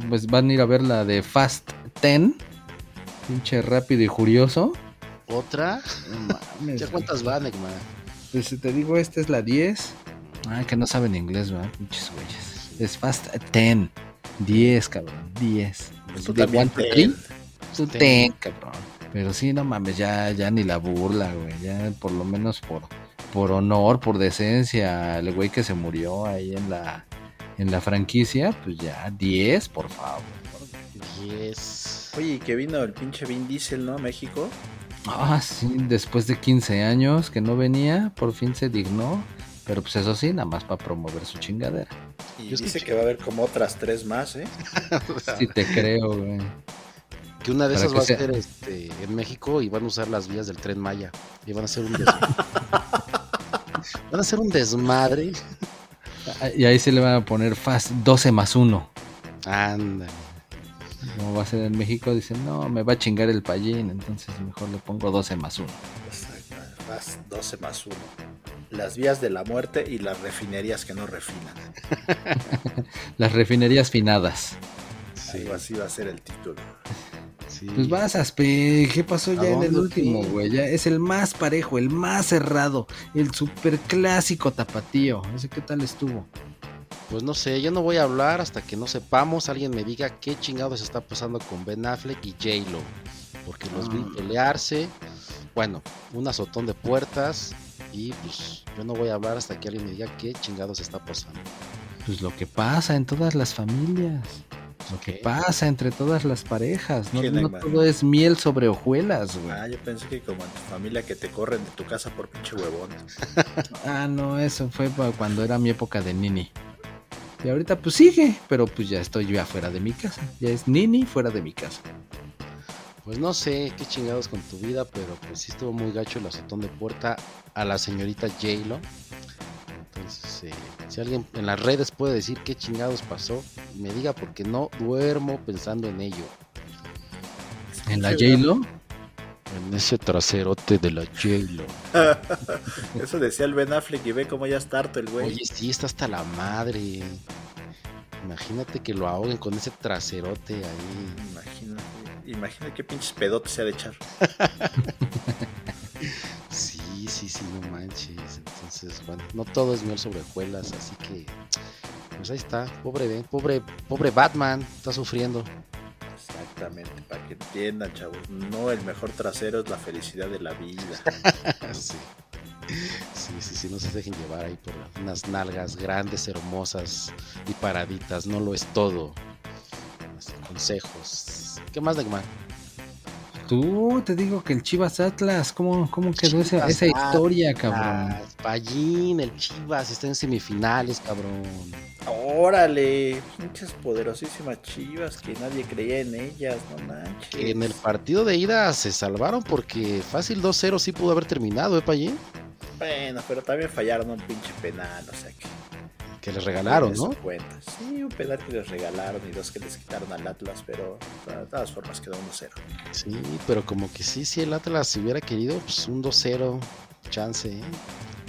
Speaker 2: pues van a ir a ver la de Fast 10, pinche rápido y furioso.
Speaker 3: ¿Otra?
Speaker 2: No mames,
Speaker 3: ¿Ya cuántas van, Egma?
Speaker 2: Pues si te digo, esta es la 10. Ah, que no saben inglés, ¿verdad? Pinches güeyes. Es Fast 10. 10, cabrón, 10.
Speaker 1: Pues tú
Speaker 2: De
Speaker 1: también ten.
Speaker 2: three, tú
Speaker 3: Ten.
Speaker 2: cabrón. Pero sí, no mames, ya, ya ni la burla, güey. Ya por lo menos por, por honor, por decencia, el güey que se murió ahí en la, en la franquicia, pues ya 10, por favor.
Speaker 3: Yes.
Speaker 1: Oye, y que vino el pinche Vin Diesel, ¿no? A México.
Speaker 2: Ah, sí, después de 15 años que no venía, por fin se dignó. Pero pues eso sí, nada más para promover su chingadera.
Speaker 1: Y
Speaker 3: Yo
Speaker 1: dice
Speaker 3: escuché-
Speaker 1: que va a haber como otras tres más, ¿eh?
Speaker 2: Sí te creo, güey.
Speaker 3: Que una de
Speaker 2: Para
Speaker 3: esas va a ser este, en México y van a usar las vías del tren Maya. Y van a hacer un des- Van a hacer un desmadre.
Speaker 2: Y ahí se le van a poner fast 12 más 1.
Speaker 3: Anda.
Speaker 2: Como va a ser en México, dicen, no, me va a chingar el payín, entonces mejor le pongo 12 más 1.
Speaker 1: Exacto, Más 12 más 1. Las vías de la muerte y las refinerías que no refinan.
Speaker 2: Las refinerías finadas.
Speaker 3: Sí,
Speaker 1: Algo así va a ser el título.
Speaker 3: sí.
Speaker 2: Pues vas, Aspe, ¿qué pasó
Speaker 3: ¿A
Speaker 2: ya en el último, güey? Ya es el más parejo, el más cerrado, el super clásico tapatío. Ese qué tal estuvo.
Speaker 3: Pues no sé, yo no voy a hablar hasta que no sepamos, alguien me diga qué chingados está pasando con Ben Affleck y J-Lo. Porque los vi
Speaker 2: Ah.
Speaker 3: pelearse, bueno, un azotón de puertas y pues yo no voy a hablar hasta que alguien me diga qué chingados está pasando.
Speaker 2: Pues lo que pasa en todas las familias. Lo que pasa entre todas las parejas. No, todo es miel sobre hojuelas, güey.
Speaker 1: Ah, yo pensé que como en tu familia que te corren de tu casa por pinche huevón.
Speaker 2: Ah, no, eso fue cuando era mi época de Nini. Y ahorita pues sigue, pero pues ya estoy yo afuera de mi casa. Ya es Nini fuera de mi casa.
Speaker 3: Pues no sé qué chingados con tu vida, pero pues sí estuvo muy gacho el azotón de puerta a la señorita J-Lo. Entonces, eh, si alguien en las redes puede decir qué chingados pasó, me diga porque no duermo pensando en ello.
Speaker 2: En la J-Lo.
Speaker 3: En ese traserote de la J-Lo.
Speaker 1: Eso decía el Ben Affleck y ve cómo ya está harto el güey.
Speaker 3: Oye, sí, está hasta la madre. Imagínate que lo ahoguen con ese traserote ahí.
Speaker 1: Imagínate, imagínate qué pinches pedotes se ha de echar.
Speaker 3: Sí, sí, sí, no manches. Entonces, bueno, no todo es miel sobre hojuelas, así que pues ahí está, pobre Ben, pobre, pobre Batman, está sufriendo.
Speaker 1: Exactamente, para que entiendan, chavos. No el mejor trasero es la felicidad de la vida.
Speaker 3: sí. Sí, sí, sí, no se dejen llevar ahí por unas nalgas grandes, hermosas y paraditas. No lo es todo. Consejos. ¿Qué más, Dagmar?
Speaker 2: Tú, te digo que el Chivas Atlas, ¿cómo, cómo quedó esa, historia, cabrón?
Speaker 3: Pallín, el Chivas está en semifinales, cabrón.
Speaker 1: Órale, pinches poderosísimas chivas que nadie creía en ellas, no manches.
Speaker 3: Que en el partido de ida se salvaron porque fácil 2-0 sí pudo haber terminado, ¿eh, Pallín?
Speaker 1: Bueno, pero también fallaron un pinche penal, o sea que.
Speaker 3: Que les regalaron, ¿no?
Speaker 1: cuenta. Sí, un penal que les regalaron y dos que les quitaron al Atlas, pero de todas formas quedó 1-0.
Speaker 3: Sí, pero como que sí, si el Atlas hubiera querido, pues un 2-0, chance, ¿eh?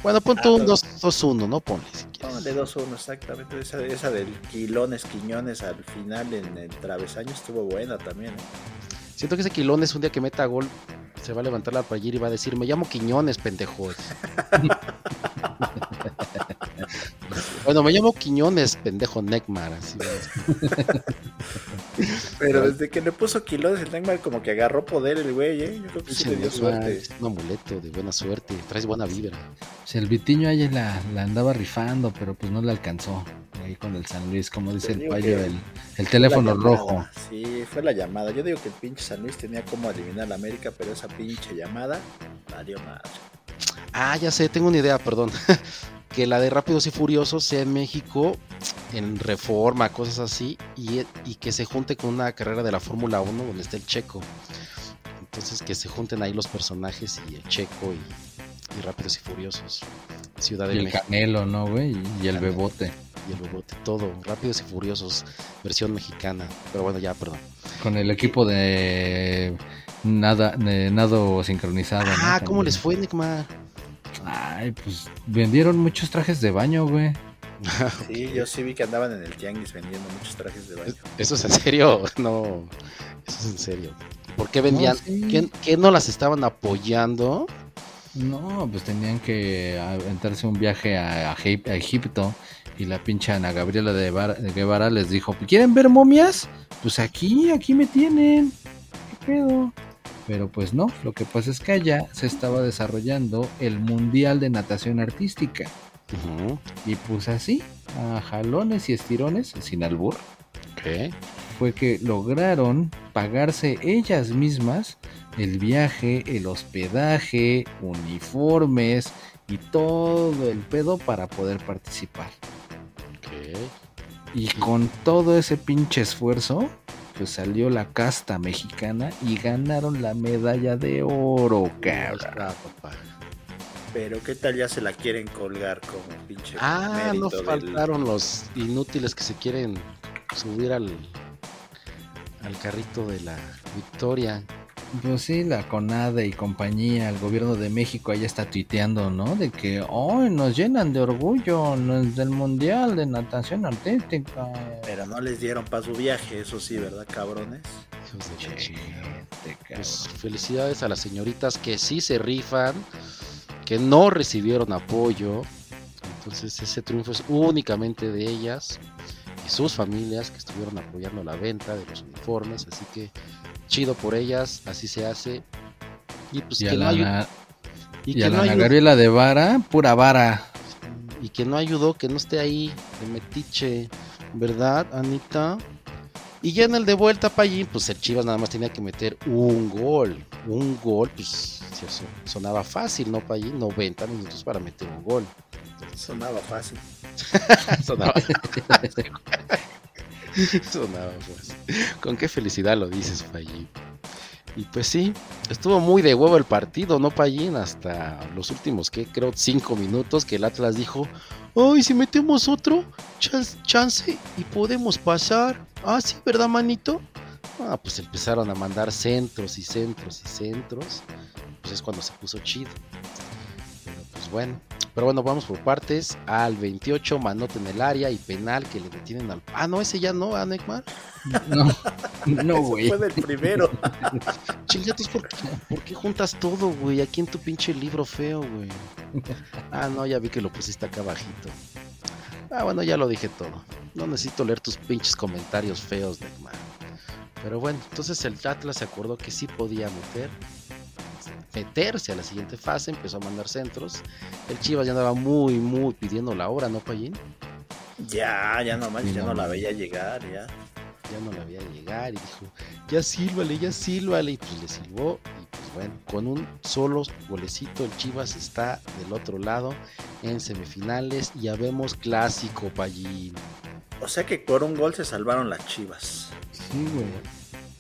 Speaker 3: Bueno, pon tú
Speaker 1: Ah,
Speaker 3: un
Speaker 1: pero-
Speaker 3: 2 2-1, ¿no? Ponle si quieres.
Speaker 1: Ponle 2-1, exactamente. Esa, esa del Quilones Quiñones al final en el travesaño estuvo buena también. ¿eh?
Speaker 3: Siento que ese Quilones un día que meta gol se va a levantar la playera y va a decir, me llamo Quiñones, pendejos. bueno, me llamo Quiñones, pendejo Neckmar. Así.
Speaker 1: Pero desde que le puso Quilones el Neymar como que agarró poder el güey, ¿eh? Yo creo que sí le dio
Speaker 3: Neckmar
Speaker 1: suerte.
Speaker 3: es un amuleto de buena suerte, traes buena vibra.
Speaker 2: Pues el Vitiño ahí la, la andaba rifando, pero pues no le alcanzó. Ahí con el San Luis, como dice el payo, el, el teléfono rojo.
Speaker 1: Sí, fue la llamada. Yo digo que el pinche San Luis tenía como eliminar a la América, pero esa pinche llamada valió madre.
Speaker 3: Ah, ya sé, tengo una idea, perdón. que la de Rápidos y Furiosos sea en México, en reforma, cosas así, y, y que se junte con una carrera de la Fórmula 1 donde está el Checo. Entonces que se junten ahí los personajes y el Checo y, y Rápidos y Furiosos. Ciudad de
Speaker 2: Y el
Speaker 3: México
Speaker 2: Canelo, ¿no, güey? Y, y el
Speaker 3: Canelo.
Speaker 2: Bebote.
Speaker 3: Y el Bobote, todo. Rápidos y Furiosos, versión mexicana. Pero bueno, ya, perdón.
Speaker 2: Con el equipo de nada, de nado sincronizado. ¿no?
Speaker 3: Ah, ¿cómo les fue, Nickmar?
Speaker 2: Ay, pues vendieron muchos trajes de baño, güey.
Speaker 1: Sí, yo sí vi que andaban en el tianguis vendiendo muchos trajes de baño.
Speaker 3: ¿Eso es en serio? No, eso es en serio. ¿Por qué vendían?
Speaker 2: No, sí.
Speaker 3: ¿Qué, qué no las estaban apoyando?
Speaker 2: No, pues tenían que aventarse un viaje a, a Egip- a Egipto y la pinche Ana Gabriela de, Guevara les dijo, ¿quieren ver momias? Pues aquí, aquí me tienen. ¿Qué pedo? Pero pues no, lo que pasa es que allá se estaba desarrollando el Mundial de Natación Artística. Y pues así, a jalones y estirones, sin albur,
Speaker 3: ok.
Speaker 2: fue que lograron pagarse ellas mismas el viaje, el hospedaje, uniformes y todo el pedo para poder participar. Y con todo ese pinche esfuerzo, pues salió la casta mexicana y ganaron la medalla de oro, cabrón.
Speaker 3: está, papá.
Speaker 1: Pero qué tal ya se la quieren colgar como pinche
Speaker 3: Ah, no
Speaker 1: del-
Speaker 3: faltaron los inútiles que se quieren subir al, al carrito de la victoria.
Speaker 2: Pues sí, la CONADE y compañía, el gobierno de México allá está tuiteando, ¿no? De que hoy nos llenan de orgullo los del Mundial de Natación Artística.
Speaker 1: Pero no les dieron para su viaje, eso sí, ¿verdad, cabrones?
Speaker 3: Chingada.
Speaker 2: Gente,
Speaker 3: Pues,
Speaker 2: cabrón.
Speaker 3: felicidades a las señoritas que sí se rifan, que no recibieron apoyo. Entonces ese triunfo es únicamente de ellas y sus familias que estuvieron apoyando la venta de los uniformes. Así que chido por ellas, así se hace. Y pues
Speaker 2: Y
Speaker 3: que no,
Speaker 2: la,
Speaker 3: ayu-
Speaker 2: Ana-
Speaker 3: y
Speaker 2: y
Speaker 3: que
Speaker 2: a
Speaker 3: no
Speaker 2: la
Speaker 3: ayudó,
Speaker 2: Gabriela de Vara, pura vara.
Speaker 3: y que no ayudó, que no esté ahí de metiche, ¿verdad, Anita? Y ya en el de vuelta para allí, pues el Chivas nada más tenía que meter un gol. Un gol, pues eso sonaba fácil, ¿no? Para allí, 90 minutos para meter un gol.
Speaker 1: Sonaba fácil.
Speaker 3: sonaba Sonaba fácil. Con qué felicidad lo dices, Pallín. Y pues sí, estuvo muy de huevo el partido, ¿no, Pallín? Hasta los últimos, que creo, cinco minutos que el Atlas dijo, ¡Ay, si metemos otro, chance, chance y podemos pasar! Ah, sí, ¿verdad, manito? Ah, pues empezaron a mandar centros y centros y centros. Pues es cuando se puso chido. Pero pues bueno, Pero bueno, vamos por partes. Al 28, manote en el área y penal que le detienen al. Ah, no, ese ya no, ¿a Neymar?
Speaker 2: No, no, güey.
Speaker 1: Fue del primero.
Speaker 3: Chingatos, ¿por, qué- ¿por qué juntas todo, güey? Aquí en tu pinche libro feo, güey. Ah, no, ya vi que lo pusiste acá abajito. Ah, bueno, ya lo dije todo. No necesito leer tus pinches comentarios feos, Neymar. Pero bueno, entonces el Atlas se acordó que sí podía meter, meterse a la siguiente fase, empezó a mandar centros. El Chivas ya andaba muy, muy pidiendo la hora, ¿no, Payín?
Speaker 1: ya, ya no
Speaker 2: Sí,
Speaker 1: ya
Speaker 2: no
Speaker 1: no la veía llegar, ya.
Speaker 3: ya no la veía llegar y dijo, ya sílvale, ya sílvale, y pues le silbó, y pues bueno, con un solo golecito el Chivas está del otro lado en semifinales, y ya vemos clásico Pallín.
Speaker 1: O sea que por un gol se salvaron las chivas.
Speaker 2: Sí, güey.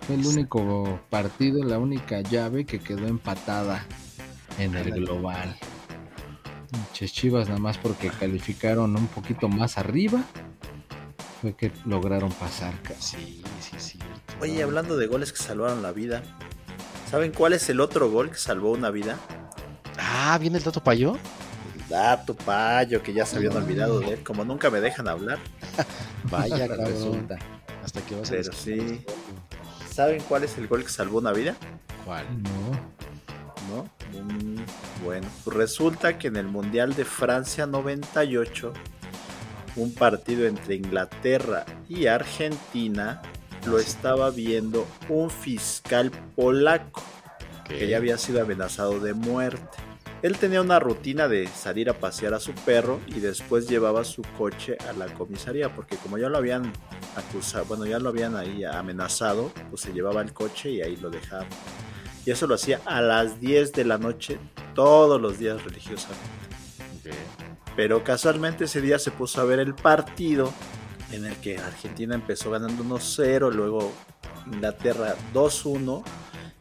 Speaker 2: Fue el único partido, la única llave que quedó empatada en el global. Pinches Chivas nada más porque calificaron un poquito más arriba. Fue que lograron pasar, cabrón.
Speaker 3: Sí, sí, sí.
Speaker 1: Oye, hablando de goles que salvaron la vida, ¿saben cuál es el otro gol que salvó una vida?
Speaker 3: Ah, ¿viene el dato Payo?
Speaker 1: El dato payo, que ya se habían olvidado de él. Como nunca me dejan hablar.
Speaker 3: Vaya.
Speaker 2: Resulta.
Speaker 3: Hasta que vas a
Speaker 1: Pero sí. ¿Saben cuál es el gol que salvó una vida?
Speaker 3: ¿Cuál?
Speaker 2: No.
Speaker 1: ¿No? Mm, bueno, pues resulta que en el Mundial de Francia 98, un partido entre Inglaterra y Argentina lo estaba viendo un fiscal polaco que ya había sido amenazado de muerte. Él tenía una rutina de salir a pasear a su perro y después llevaba su coche a la comisaría porque como ya lo habían acusado, bueno, ya lo habían ahí amenazado, pues se llevaba el coche y ahí lo dejaba. Y eso lo hacía a las 10 de la noche todos los días religiosamente. Pero casualmente ese día se puso a ver el partido en el que Argentina empezó ganando 1-0, luego Inglaterra 2-1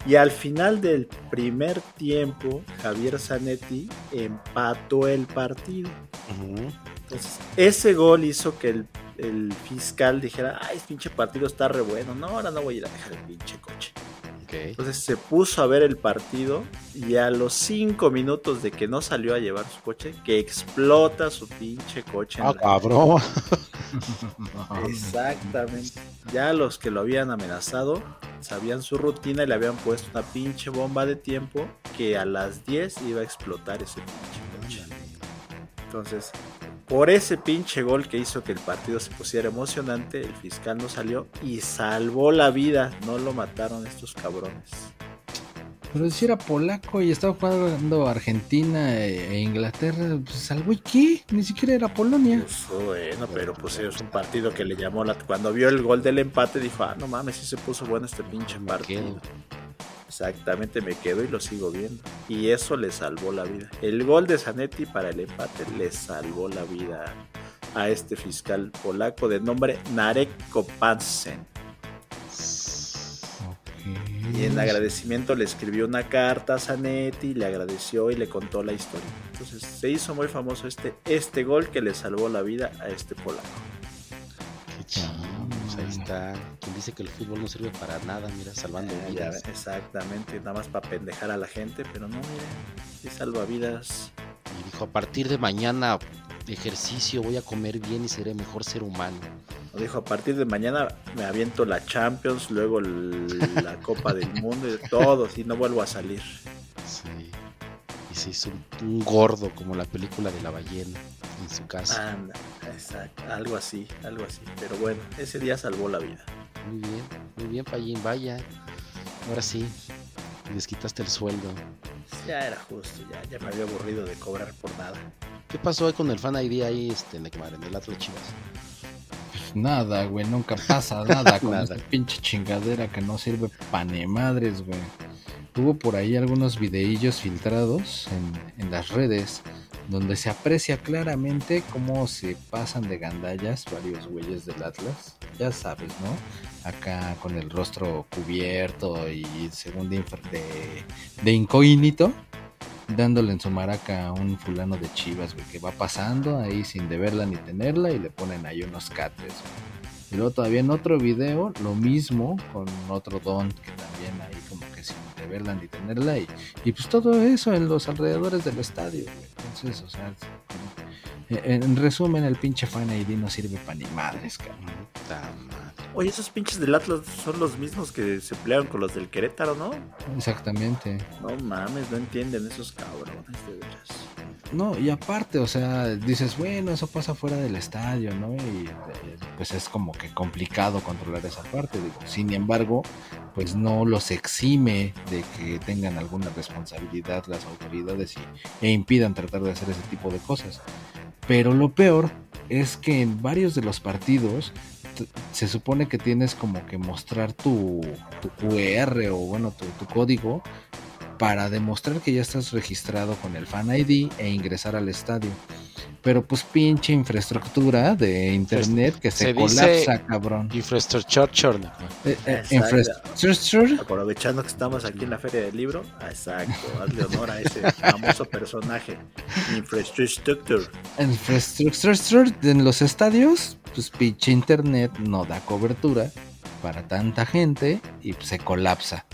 Speaker 1: y al final del primer tiempo Javier Zanetti empató el partido.
Speaker 3: Ujú.
Speaker 1: Entonces ese gol hizo que el, el fiscal dijera, ay, este pinche partido está re bueno, no, ahora no voy a ir a dejar el pinche coche. Entonces se puso a ver el partido y a los 5 minutos de que no salió a llevar su coche, que explota su pinche coche.
Speaker 3: Ah, cabrón.
Speaker 1: Exactamente. Ya los que lo habían amenazado sabían su rutina y le habían puesto una pinche bomba de tiempo que a las 10 iba a explotar ese pinche coche. Entonces, por ese pinche gol que hizo que el partido se pusiera emocionante, el fiscal no salió y salvó la vida. No lo mataron estos cabrones.
Speaker 2: Pero si era polaco y estaba jugando Argentina e e Inglaterra, pues salvo y qué, ni siquiera era Polonia.
Speaker 1: Pues, bueno, pero pues es un partido que le llamó la... Cuando vio el gol del empate dijo, ah, no mames, sí se puso bueno este pinche
Speaker 3: Me
Speaker 1: partido.
Speaker 3: quedo.
Speaker 1: Exactamente, me quedo y lo sigo viendo. Y eso le salvó la vida. El gol de Zanetti para el empate le salvó la vida a este fiscal polaco de nombre Narek Kopansen. Y en agradecimiento le escribió una carta a Zanetti, le agradeció y le contó la historia. Entonces se hizo muy famoso este, este gol que le salvó la vida a este polaco.
Speaker 3: Qué chido. Pues ahí está. Quien dice que el fútbol no sirve para nada, mira, salvando
Speaker 1: Eh,
Speaker 3: vidas.
Speaker 1: exactamente, nada más para pendejar a la gente, pero no, miren, sí salva vidas.
Speaker 3: Y dijo, a partir de mañana ejercicio, voy a comer bien y seré mejor ser humano.
Speaker 1: Dijo, a partir de mañana me aviento la Champions, luego la Copa del Mundo y todo, y no vuelvo a salir.
Speaker 3: Sí. Y se hizo un, un gordo como la película de la ballena en su casa.
Speaker 1: Anda, exacto, algo así, algo así. Pero bueno, ese día salvó la vida.
Speaker 3: Muy bien, muy bien, Payín, vaya. Ahora sí, les quitaste el sueldo.
Speaker 1: Ya era justo, ya, ya me había aburrido de cobrar por nada.
Speaker 3: ¿Qué pasó con el fan ID ahí, este, Neymar, en el Atlas Chivas?
Speaker 2: Nada, güey, nunca pasa nada con
Speaker 3: Nada.
Speaker 2: esta pinche chingadera que no sirve pa' ni madres, güey. Hubo por ahí algunos videillos filtrados en, en las redes donde se aprecia claramente cómo se pasan de gandallas varios güeyes del Atlas. Ya sabes, ¿no? Acá con el rostro cubierto y según de, de, de incógnito, dándole en su maraca a un fulano de chivas, güey, que va pasando ahí sin deberla ni tenerla y le ponen ahí unos cates. güey. Y luego todavía en otro video, lo mismo con otro don que también ahí como que sin deberla ni tenerla y, y pues todo eso en los alrededores del estadio, güey. Entonces, o sea, En resumen, el pinche Fan ID no sirve para ni madres, cabrón.
Speaker 1: Oye, esos pinches del Atlas son los mismos que se pelearon con los del Querétaro, ¿no?
Speaker 2: Exactamente.
Speaker 1: No mames, no entienden esos cabrones, de veras.
Speaker 2: No, y aparte, o sea, dices, bueno, eso pasa fuera del estadio, ¿no? Y eh, pues es como que complicado controlar esa parte, digo. Sin embargo, pues no los exime de que tengan alguna responsabilidad las autoridades y, e impidan tratar de hacer ese tipo de cosas. Pero lo peor es que en varios de los partidos se supone que tienes como que mostrar tu, QR o bueno, tu código para demostrar que ya estás registrado con el Fan ID e ingresar al estadio. Pero pues pinche infraestructura de internet que se,
Speaker 3: Se dice-
Speaker 2: colapsa, cabrón.
Speaker 3: Infrastructure. ¿no?
Speaker 2: Eh, eh,
Speaker 1: Exacto.
Speaker 2: infrastructure.
Speaker 1: Aprovechando que estamos aquí en la Feria del Libro, exacto, hazle honor a ese famoso personaje. Infrastructure.
Speaker 2: Infrastructure en los estadios, pues pinche internet no da cobertura para tanta gente y pues, se colapsa.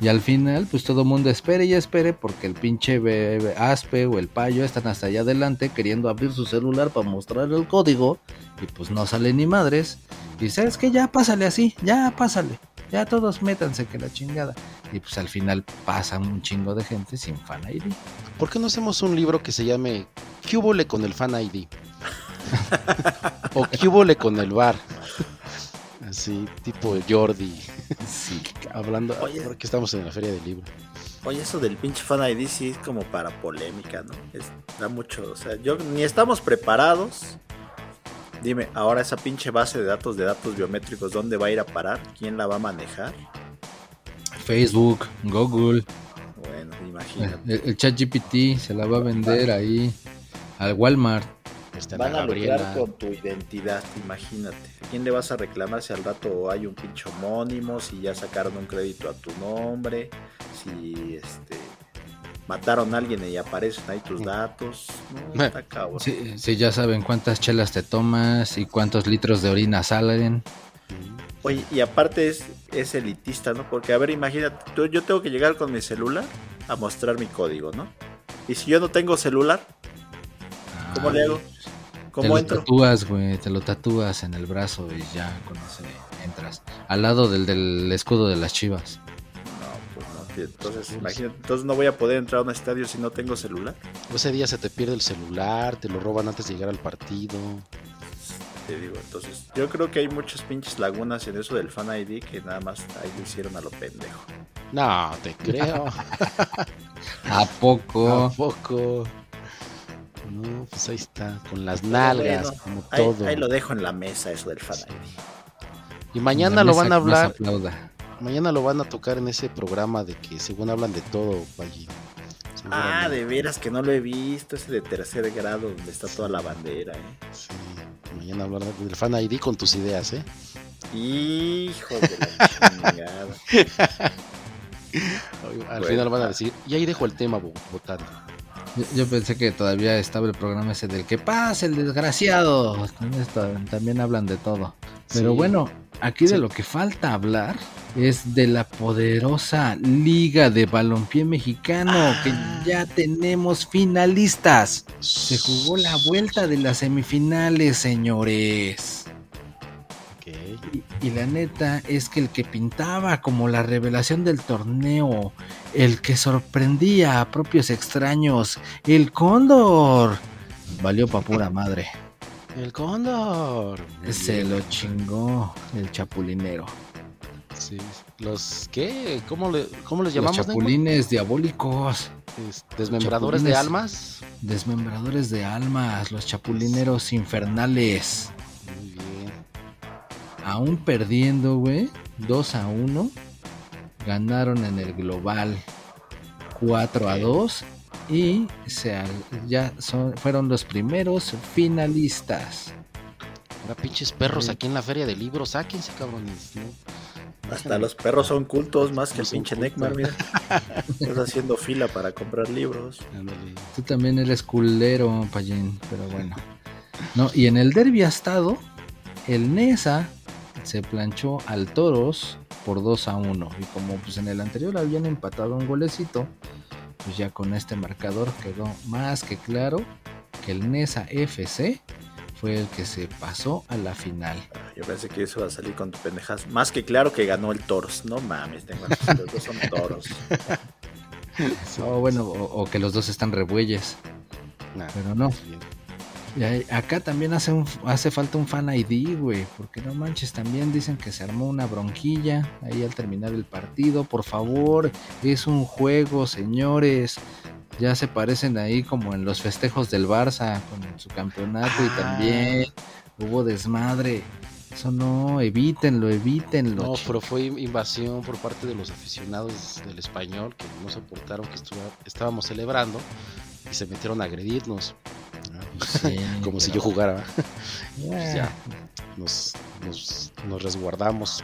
Speaker 2: Y al final, pues todo el mundo espere y espere porque el pinche be- be- Aspe o el Payo están hasta allá adelante queriendo abrir su celular para mostrar el código y pues no sale ni madres. Y sabes que ya pásale así, ya pásale, ya todos métanse que la chingada. Y pues al final pasan un chingo de gente sin fan ID.
Speaker 3: ¿Por qué no hacemos un libro que se llame ¿Qué con el Fan ID? o ¿Qué con el bar? Así, tipo Jordi.
Speaker 2: Sí,
Speaker 3: Hablando,
Speaker 1: Oye.
Speaker 3: porque estamos en la feria del libro.
Speaker 1: Oye, eso del pinche fan ID sí es como para polémica, ¿no? Es- da mucho, o sea, yo ni estamos preparados. Dime, ahora esa pinche base de datos de datos biométricos, ¿dónde va a ir a parar? ¿Quién la va a manejar?
Speaker 2: Facebook, Google.
Speaker 1: Bueno, imagínate.
Speaker 2: El, el chat GPT se la va a vender ahí al Walmart.
Speaker 3: Está
Speaker 1: Van a lucrar
Speaker 3: Gabriela.
Speaker 1: con tu identidad, imagínate. ¿A quién le vas a reclamar si al rato hay un pinche homónimo, si ya sacaron un crédito a tu nombre, si este mataron a alguien y aparecen ahí tus datos? No, está cabrón.
Speaker 2: Si, si ya saben cuántas chelas te tomas y cuántos litros de orina salen.
Speaker 1: Oye, y aparte es, es elitista, ¿no? Porque, a ver, imagínate, tú- yo tengo que llegar con mi celular a mostrar mi código, ¿no? Y si yo no tengo celular, ¿cómo le hago?
Speaker 2: Te
Speaker 1: ¿Cómo
Speaker 2: lo
Speaker 1: entro?
Speaker 2: tatúas, güey, te lo tatúas en el brazo y ya con ese entras. Al lado del, del escudo de las chivas.
Speaker 1: No, pues no. Entonces, imagínate, entonces no voy a poder entrar a un estadio si no tengo celular.
Speaker 3: Ese día se te pierde el celular, te lo roban antes de llegar al partido.
Speaker 1: Te digo, entonces, yo creo que hay muchas pinches lagunas en eso del Fan ID que nada más ahí lo hicieron a lo pendejo.
Speaker 3: No, te creo.
Speaker 2: ¿A poco?
Speaker 3: ¿A poco? No, pues ahí está, con las nalgas,
Speaker 1: Bueno,
Speaker 3: como
Speaker 1: ahí,
Speaker 3: todo.
Speaker 1: ahí lo dejo en la mesa, eso del Fan ID.
Speaker 3: Y mañana lo van a hablar, mañana lo van a tocar en ese programa de que según hablan de todo, allí.
Speaker 1: Ah, de veras que no lo he visto, ese de tercer grado donde está toda la bandera, eh.
Speaker 3: Sí, mañana hablar del fan ID con tus ideas, ¿eh?
Speaker 1: Hijo de la chingada.
Speaker 3: Al
Speaker 1: Bueno.
Speaker 3: final van a decir, y ahí dejo el tema bo- votando.
Speaker 2: Yo, yo pensé que todavía estaba el programa ese del que pasa el desgraciado. También hablan de todo. Pero
Speaker 3: Sí.
Speaker 2: bueno, aquí de lo que falta hablar es de la poderosa Liga de Balompié Mexicano,
Speaker 1: Ah.
Speaker 2: que ya tenemos finalistas. Se jugó la vuelta de las semifinales, señores. Y, y la neta es que el que pintaba como la revelación del torneo, el que sorprendía a propios extraños, el Cóndor, valió pa' pura madre.
Speaker 3: El cóndor.
Speaker 2: Se lo chingó el chapulinero.
Speaker 3: Sí. ¿Los qué? ¿Cómo, le, cómo les
Speaker 2: Los
Speaker 3: llamamos? Neymar?
Speaker 2: chapulines diabólicos,
Speaker 3: Es- ¿Desmembradores de almas?
Speaker 2: desmembradores de almas, los chapulineros infernales. Aún perdiendo, güey, 2 a 1, ganaron en el global 4 a
Speaker 3: Ok.
Speaker 2: 2 y se ya son, fueron los primeros finalistas.
Speaker 3: Ahora pinches perros aquí en la feria del libro, sáquense cabrones. ¿no?
Speaker 1: Hasta los perros son cultos más que el pinche. Neckmar, mira. Estás haciendo fila para comprar libros.
Speaker 2: Tú también eres culero, Payín, pero bueno. No, y en el derby astado, el Nesa se planchó al Toros por 2 a 1. Y como pues en el anterior habían empatado un golecito, pues ya con este marcador quedó más que claro que el Nesa FC fue el que se pasó a la final.
Speaker 1: Yo pensé que eso iba a salir con tu pendejas. Más que claro que ganó el Toros. No mames, tengo los dos son toros.
Speaker 2: O bueno, o, o que los dos están rebueyes.
Speaker 3: Nah,
Speaker 2: Pero no. Acá también hace, un, hace falta un fan ID, güey. Porque no manches, también dicen que se armó una bronquilla ahí al terminar el partido. Por favor, es un juego, señores. Ya se parecen ahí como en los festejos del Barça con su campeonato y
Speaker 3: Ah.
Speaker 2: también hubo desmadre. Eso no, evítenlo, evítenlo.
Speaker 3: No, pero fue invasión por parte de los aficionados del español que no soportaron que estuviera- estábamos celebrando y se metieron a agredirnos.
Speaker 2: Sí,
Speaker 3: Como si yo jugara. Pues ya, nos, nos, nos resguardamos.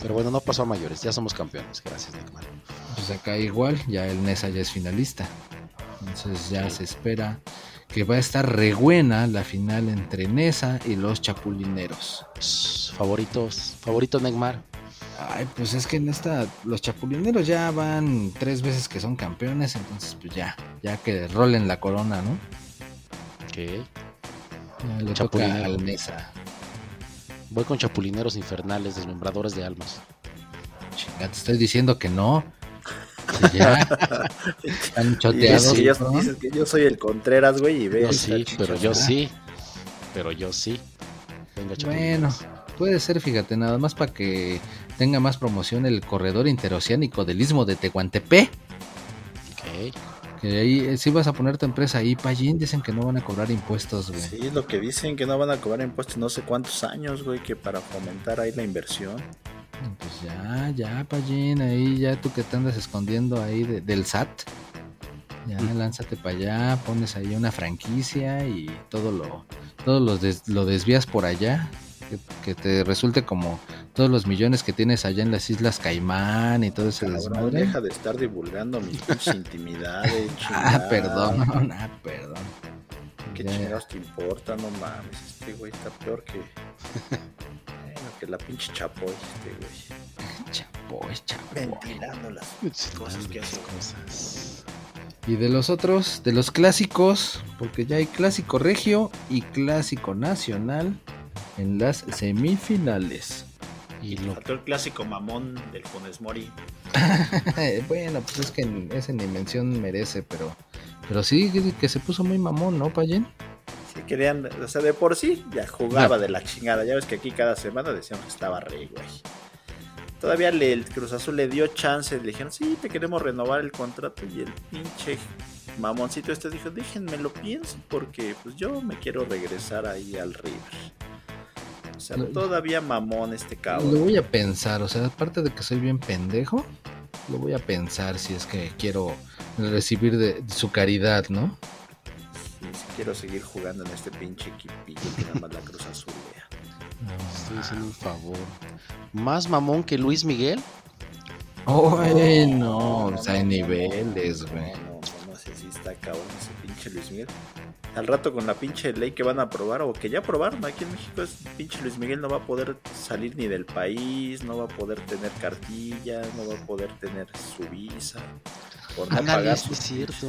Speaker 3: Pero bueno, no pasó a mayores, ya somos campeones. Gracias, Neymar.
Speaker 2: Pues acá igual, ya el Nesa ya es finalista. Entonces ya
Speaker 3: Sí.
Speaker 2: se espera que va a estar re buena la final entre Nesa y los Chapulineros.
Speaker 3: Favoritos, favorito Neymar.
Speaker 2: Ay, pues es que en esta, los Chapulineros ya van tres veces que son campeones, entonces pues ya, ya que rolen la corona, ¿no?
Speaker 3: Ok.
Speaker 2: Ya le toca
Speaker 3: Chapulinero.
Speaker 2: al Nesa.
Speaker 3: Voy con chapulineros infernales, desmembradores de almas.
Speaker 2: Chinga, te estoy diciendo que no. Ya están
Speaker 1: dices
Speaker 2: choteados.
Speaker 1: que, yo,
Speaker 2: cabrón.
Speaker 1: dices que yo soy el Contreras, güey, y ve.
Speaker 3: Yo
Speaker 1: esta
Speaker 3: sí, pero yo sí. Pero yo sí. Venga,
Speaker 2: Bueno, puede ser, fíjate, nada más para que tenga más promoción el corredor interoceánico del Istmo de Tehuantepec.
Speaker 3: Ok.
Speaker 2: Que ahí, eh, si vas a poner tu empresa ahí, Pallín, dicen que no van a cobrar impuestos, güey.
Speaker 1: Sí, lo que dicen, que no van a cobrar impuestos no sé cuántos años, güey, que para fomentar ahí la inversión.
Speaker 2: Pues ya, ya, Pallín, ahí ya tú que te andas escondiendo ahí de- del SAT. Ya,
Speaker 3: Mm.
Speaker 2: lánzate para allá, pones ahí una franquicia y todo lo, todo lo, des- lo desvías por allá. Que, que te resulte como todos los millones que tienes allá en las Islas Caimán y todo ese
Speaker 1: Cabrón,
Speaker 2: desmadre.
Speaker 1: deja de estar divulgando mis pinches intimidades,
Speaker 2: Ah, perdón, ah, perdón.
Speaker 1: ¿Qué
Speaker 2: Ya.
Speaker 1: chingados te importa? No mames, este güey está peor que. Bueno, que la pinche chapoy, este güey.
Speaker 2: Chapoy, chapoy.
Speaker 1: Ventilando las cosas que hace.
Speaker 3: Cosas.
Speaker 2: Y de los otros, de los clásicos, porque ya hay clásico regio y clásico nacional en las semifinales.
Speaker 3: Y lo
Speaker 1: Faltó el clásico mamón del Funes Mori.
Speaker 2: bueno, pues es que ese ni mención merece, pero pero sí que- que se puso muy mamón, ¿no, Payen?
Speaker 1: Sí, querían, o sea, de por sí ya jugaba de la chingada. Ya ves que aquí cada semana decíamos que estaba rey, güey. Todavía le- el Cruz Azul le dio chance, le dijeron, sí, te queremos renovar el contrato. Y el pinche mamoncito este dijo, déjenme lo pienso porque pues yo me quiero regresar ahí al River. O sea,
Speaker 2: Lo-
Speaker 1: todavía mamón este
Speaker 2: Lo
Speaker 1: cabrón.
Speaker 2: voy a pensar, o sea, aparte de que soy bien pendejo, lo voy a pensar si es que quiero recibir de, de su caridad, ¿no?
Speaker 1: Sí, sí, quiero seguir jugando en este pinche equipillo que nada más la Cruz Azul vea.
Speaker 3: estoy haciendo un favor. Más mamón que Luis Miguel.
Speaker 2: Ay, no, o sea, hay niveles, güey.
Speaker 1: No, no, no sé si está cabrón ese pinche Luis Miguel. Al rato con la pinche ley que van a aprobar o que ya aprobaron aquí en México, es pinche Luis Miguel no va a poder salir ni del país, no va a poder tener cartillas, no va a poder tener su visa. Por no
Speaker 3: Ándale,
Speaker 1: pagar sus
Speaker 3: es cierto.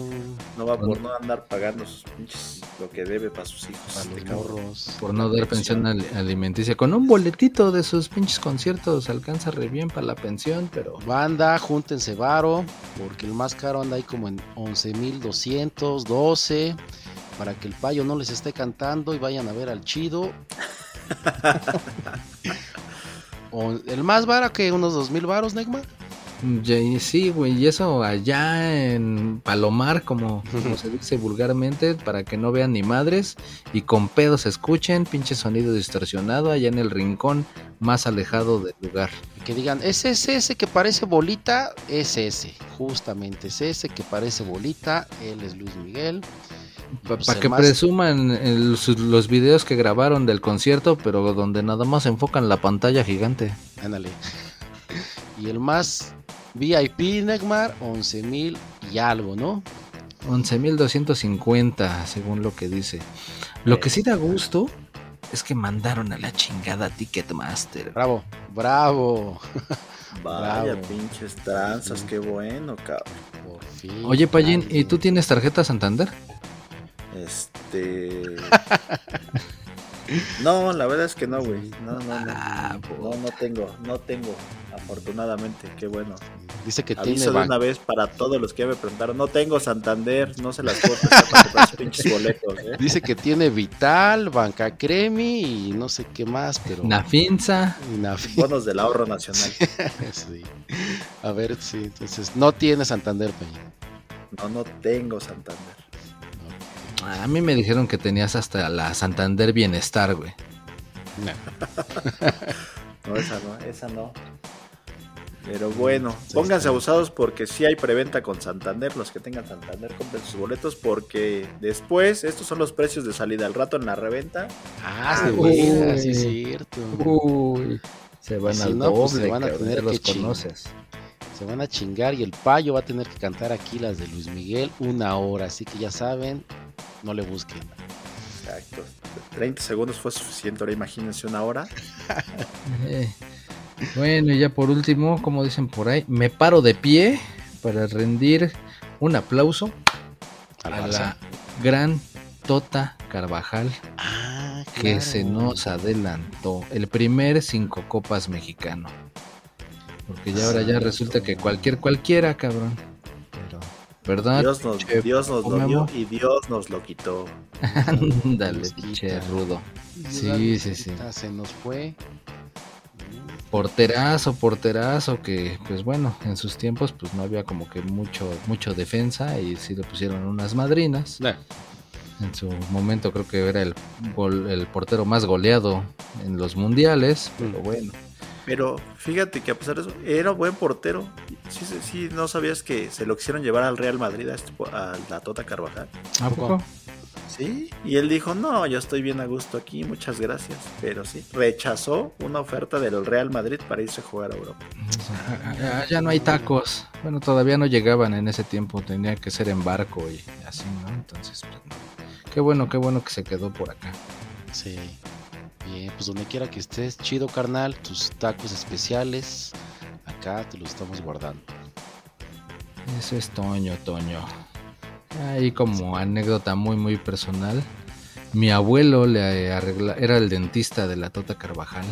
Speaker 1: No va por no andar pagando sus pinches lo que debe para sus hijos. Este
Speaker 3: morros.
Speaker 2: Por no dar pensión al- alimenticia. Con un boletito de sus pinches conciertos alcanza re bien para la pensión, pero...
Speaker 3: Banda, júntense varo, porque el más caro anda ahí como en 11.200, 12, para que el payo no les esté cantando y vayan a ver al chido. O- el más varo que unos 2.000 varos, Negma.
Speaker 2: Y sí, güey, y eso allá en Palomar, como, como se dice vulgarmente, para que no vean ni madres y con pedos escuchen, pinche sonido distorsionado allá en el rincón más alejado del lugar.
Speaker 3: Y que digan, es ese, ese que parece bolita, es ese. Justamente es ese que parece bolita, él es Luis Miguel.
Speaker 2: Para
Speaker 3: Pues el
Speaker 2: que
Speaker 3: más-
Speaker 2: presuman el- sus- los videos que grabaron del concierto, pero donde nada más enfocan la pantalla gigante.
Speaker 3: Ándale. Y el más VIP, Negmar, 11.000 y algo, ¿no?
Speaker 2: 11.250, según lo que dice. Lo que sí da gusto es que mandaron a la chingada Ticketmaster.
Speaker 3: Bravo, bravo.
Speaker 1: Vaya
Speaker 3: Bravo.
Speaker 1: pinches tranzas, qué bueno, cabrón.
Speaker 3: Por fin.
Speaker 2: Oye, Payín, ¿y tú tienes tarjeta Santander?
Speaker 1: Este. No, la verdad es que no, güey. No, no, no.
Speaker 2: Ah,
Speaker 1: No, no tengo, no tengo. Afortunadamente, qué bueno.
Speaker 3: Dice que tiene
Speaker 1: Aviso de
Speaker 3: ban-
Speaker 1: una vez para todos los que me preguntaron. No tengo Santander, no se las puedo para comprar pinches boletos, ¿eh?
Speaker 3: Dice que tiene Vital, Banca Cremi y no sé qué más, pero.
Speaker 2: Nafinza.
Speaker 3: y Nafi-
Speaker 1: Bonos del ahorro nacional.
Speaker 3: Sí. A ver, sí, entonces no tiene Santander, Peña.
Speaker 1: No, no tengo Santander.
Speaker 2: A mí me dijeron que tenías hasta la Santander Bienestar, güey.
Speaker 3: No.
Speaker 1: No, esa no, esa no. Pero bueno, pónganse abusados porque sí hay preventa con Santander. Los que tengan Santander compren sus boletos porque después, estos son los precios de salida. Al rato en la reventa,
Speaker 3: Ah, sí,
Speaker 2: Uy.
Speaker 3: güey, sí es cierto.
Speaker 2: Uy, se van
Speaker 3: si
Speaker 2: al
Speaker 3: no, pues,
Speaker 2: doble,
Speaker 3: se van a tener
Speaker 2: ya los
Speaker 3: que
Speaker 2: conoces.
Speaker 3: Se van a chingar y el payo va a tener que cantar aquí las de Luis Miguel una hora. Así que ya saben, no le busquen.
Speaker 1: exacto. 30 segundos fue suficiente. Ahora imagínense una hora.
Speaker 2: Eh, Bueno, y ya por último, como dicen por ahí, me paro de pie para rendir un aplauso
Speaker 3: A la
Speaker 2: a
Speaker 3: Barça.
Speaker 2: la gran Tota Carvajal
Speaker 3: Ah,
Speaker 2: que se nos adelantó. El primer cinco copas mexicano. Porque ya ahora ya resulta que cualquier cualquiera, cabrón. ¿Verdad?
Speaker 1: Dios nos, Dios nos lo dio y Dios nos lo quitó.
Speaker 2: Ándale, pinche rudo. Sí, sí, sí.
Speaker 3: Se nos fue.
Speaker 2: Porterazo, porterazo, que pues bueno, en sus tiempos pues no había como que mucho, mucho defensa y sí le pusieron unas madrinas.
Speaker 3: Nah.
Speaker 2: En su momento creo que era el, gol- el portero más goleado en los mundiales, pero
Speaker 3: Mm.
Speaker 2: bueno.
Speaker 1: Pero fíjate que a pesar de eso, era buen portero. Sí, sí, sí, no sabías que se lo quisieron llevar al Real Madrid a, este po- a la Tota Carvajal.
Speaker 2: ¿A poco?
Speaker 1: Sí, y él dijo, no, yo estoy bien a gusto aquí, muchas gracias. Pero sí, rechazó una oferta del Real Madrid para irse a jugar a Europa.
Speaker 2: Ah, Ya, ya no hay tacos. Bueno, todavía no llegaban en ese tiempo, tenía que ser en barco y así, ¿no? Entonces, pues, no. qué bueno, qué bueno que se quedó por acá.
Speaker 3: Sí. Bien, pues donde quiera que estés, chido carnal, tus tacos especiales, acá te los estamos guardando.
Speaker 2: Eso es Toño, Toño. Ahí como anécdota muy, muy personal. Mi abuelo le arregla, era el dentista de la Tota Carvajal,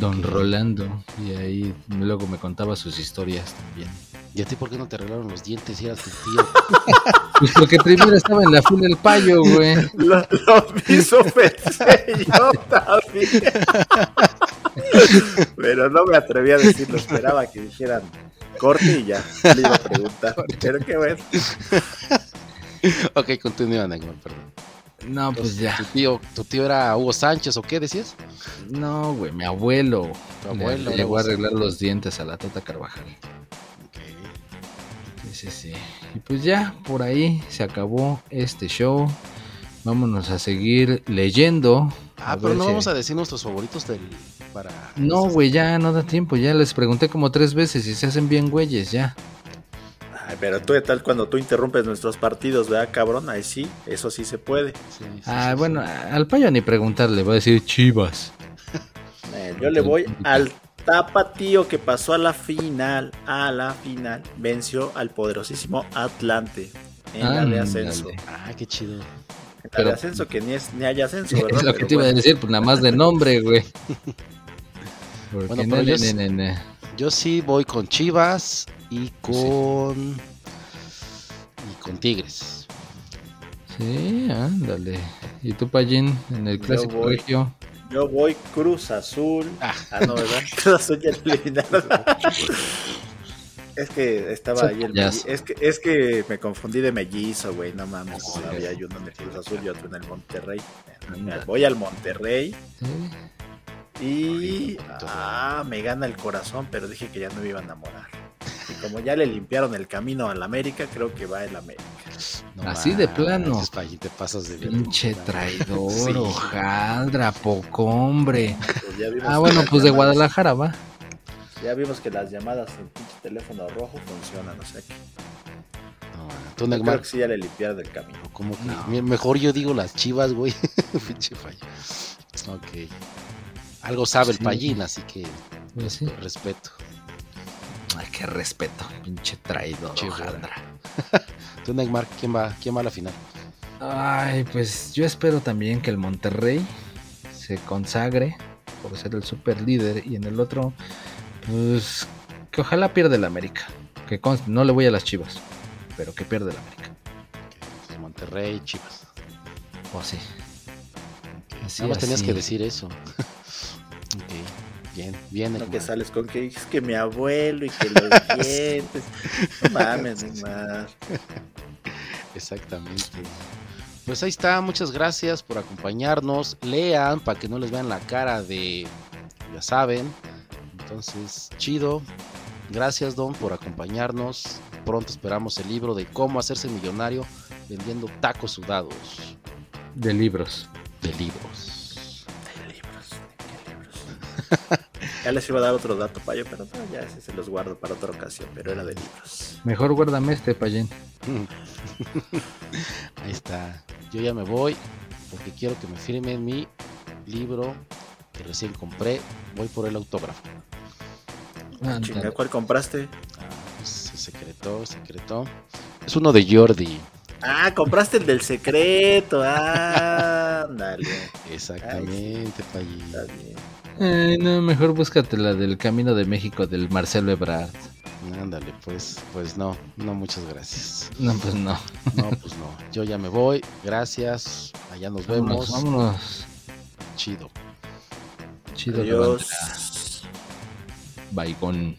Speaker 2: don. Rolando, y ahí luego me contaba sus historias también.
Speaker 3: ¿Y a ti por qué no te arreglaron los dientes si eras tu tío?
Speaker 2: Pues porque primero estaba en la fila el payo, güey.
Speaker 1: Lo, lo mismo pensé yo también. Pero no me atreví a decirlo, esperaba que dijeran corte y ya le iba a preguntar. Pero qué bueno.
Speaker 3: ok, continúa, Neymar, perdón.
Speaker 2: No, pues ya.
Speaker 3: ¿Tu tío, ¿Tu tío era Hugo Sánchez o qué decías?
Speaker 2: No, güey, mi abuelo.
Speaker 3: Tu abuelo
Speaker 2: le llegó a arreglar los dientes a la Tota Carvajal.
Speaker 3: Ok.
Speaker 2: Sí, sí, sí. Y pues ya, por ahí se acabó este show. Vámonos a seguir leyendo.
Speaker 3: Ah, pero no
Speaker 2: si-
Speaker 3: vamos a decir nuestros favoritos del para
Speaker 2: No, güey, ya no da tiempo. Ya les pregunté como tres veces y se hacen bien güeyes, ya.
Speaker 1: Ay, pero tú de tal cuando tú interrumpes nuestros partidos, ¿verdad, cabrón? Ahí sí, eso sí se puede.
Speaker 3: Sí, sí,
Speaker 2: Ah,
Speaker 3: sí,
Speaker 2: bueno, al payo ni preguntarle, va a decir chivas.
Speaker 1: Eh, yo le voy al tapatío que pasó a la final, a la final, venció al poderosísimo Atlante en la de ascenso.
Speaker 3: Ah, qué chido.
Speaker 1: En la
Speaker 2: Pero-
Speaker 1: de ascenso que ni, es, ni hay ascenso, ¿verdad?
Speaker 2: Es lo que
Speaker 1: Pero
Speaker 2: te iba a decir, pues nada más de nombre, güey. Porque
Speaker 3: Bueno,
Speaker 2: ne,
Speaker 3: pero yo
Speaker 2: ne, ne, ne.
Speaker 3: Yo sí voy con Chivas y con y con Tigres.
Speaker 2: Sí, ándale. ¿Y tú, Payín, en el
Speaker 1: Yo
Speaker 2: clásico
Speaker 1: voy.
Speaker 2: regio?
Speaker 1: Yo voy Cruz Azul.
Speaker 3: Ah.
Speaker 1: Ah, no, ¿verdad? Cruz Azul ya eliminaron. Es que estaba ahí el melli- es que es que me confundí de mellizo, güey, no mames. Había uno en el Cruz Azul y otro en el Monterrey. Voy al Monterrey
Speaker 2: Sí.
Speaker 1: Y ah, me gana el corazón, pero dije que ya no me iba a enamorar. Y como ya le limpiaron el camino al América, creo que va el América.
Speaker 3: No
Speaker 2: Así de plano.
Speaker 3: Te pasas de
Speaker 2: Pinche traidor,
Speaker 3: Sí.
Speaker 2: hojaldra, poco hombre.
Speaker 1: Pues
Speaker 2: Ah, bueno, pues de Guadalajara va.
Speaker 1: Ya vimos que las llamadas en pinche teléfono rojo funcionan, o sea que
Speaker 3: No, tú,
Speaker 1: yo
Speaker 3: Neymar,
Speaker 1: creo que sí ya le limpiaron el camino.
Speaker 3: como
Speaker 2: No.
Speaker 3: mejor yo digo las Chivas, güey. Pinche fallo. Ok. Algo sabe el
Speaker 2: Sí.
Speaker 3: Payín, así que
Speaker 2: Pues sí.
Speaker 3: respeto.
Speaker 2: Ay, qué respeto, pinche traidor.
Speaker 3: Tú, Neymar, ¿quién va, quién va a la final?
Speaker 2: Ay, pues yo espero también que el Monterrey se consagre por ser el super líder y en el otro, pues que ojalá pierda el América. Que no le voy a las chivas, pero que pierda el América.
Speaker 3: Monterrey, Chivas.
Speaker 2: O así.
Speaker 3: Ok,
Speaker 2: Así,
Speaker 3: Nada más tenías que decir eso. bien, bien.
Speaker 1: No que sales con que es que mi abuelo y que los dientes. No mames, Neymar.
Speaker 3: Exactamente. Pues ahí está, muchas gracias por acompañarnos. Lean para que no les vean la cara de, ya saben. Entonces, chido. Gracias, Don, por acompañarnos. Pronto esperamos el libro de cómo hacerse millonario vendiendo tacos sudados
Speaker 2: De libros.
Speaker 3: de libros.
Speaker 1: Ya les iba a dar otro dato, payo, pero no, ya ese se los guardo para otra ocasión, pero era de libros.
Speaker 2: Mejor guárdame este, Payen.
Speaker 3: Ahí está. Yo ya me voy porque quiero que me firmen mi libro que recién compré. Voy por el autógrafo.
Speaker 2: Ándale.
Speaker 1: Chinga, ¿cuál compraste?
Speaker 3: Ah, pues es secreto, es secreto. Es uno de Jordi.
Speaker 1: Ah, compraste el del secreto. Ah, ándale.
Speaker 3: Exactamente,
Speaker 1: Está
Speaker 3: Payita.
Speaker 1: bien.
Speaker 2: Ay, no, mejor búscate la del Camino de México del Marcelo Ebrard.
Speaker 3: Ándale, pues, pues no, no, muchas gracias.
Speaker 2: No, pues no.
Speaker 3: No, pues no. Yo ya me voy. Gracias. Allá nos vemos.
Speaker 2: Vámonos.
Speaker 3: Chido.
Speaker 2: Chido,
Speaker 1: Adiós.
Speaker 2: levanta. Baigón.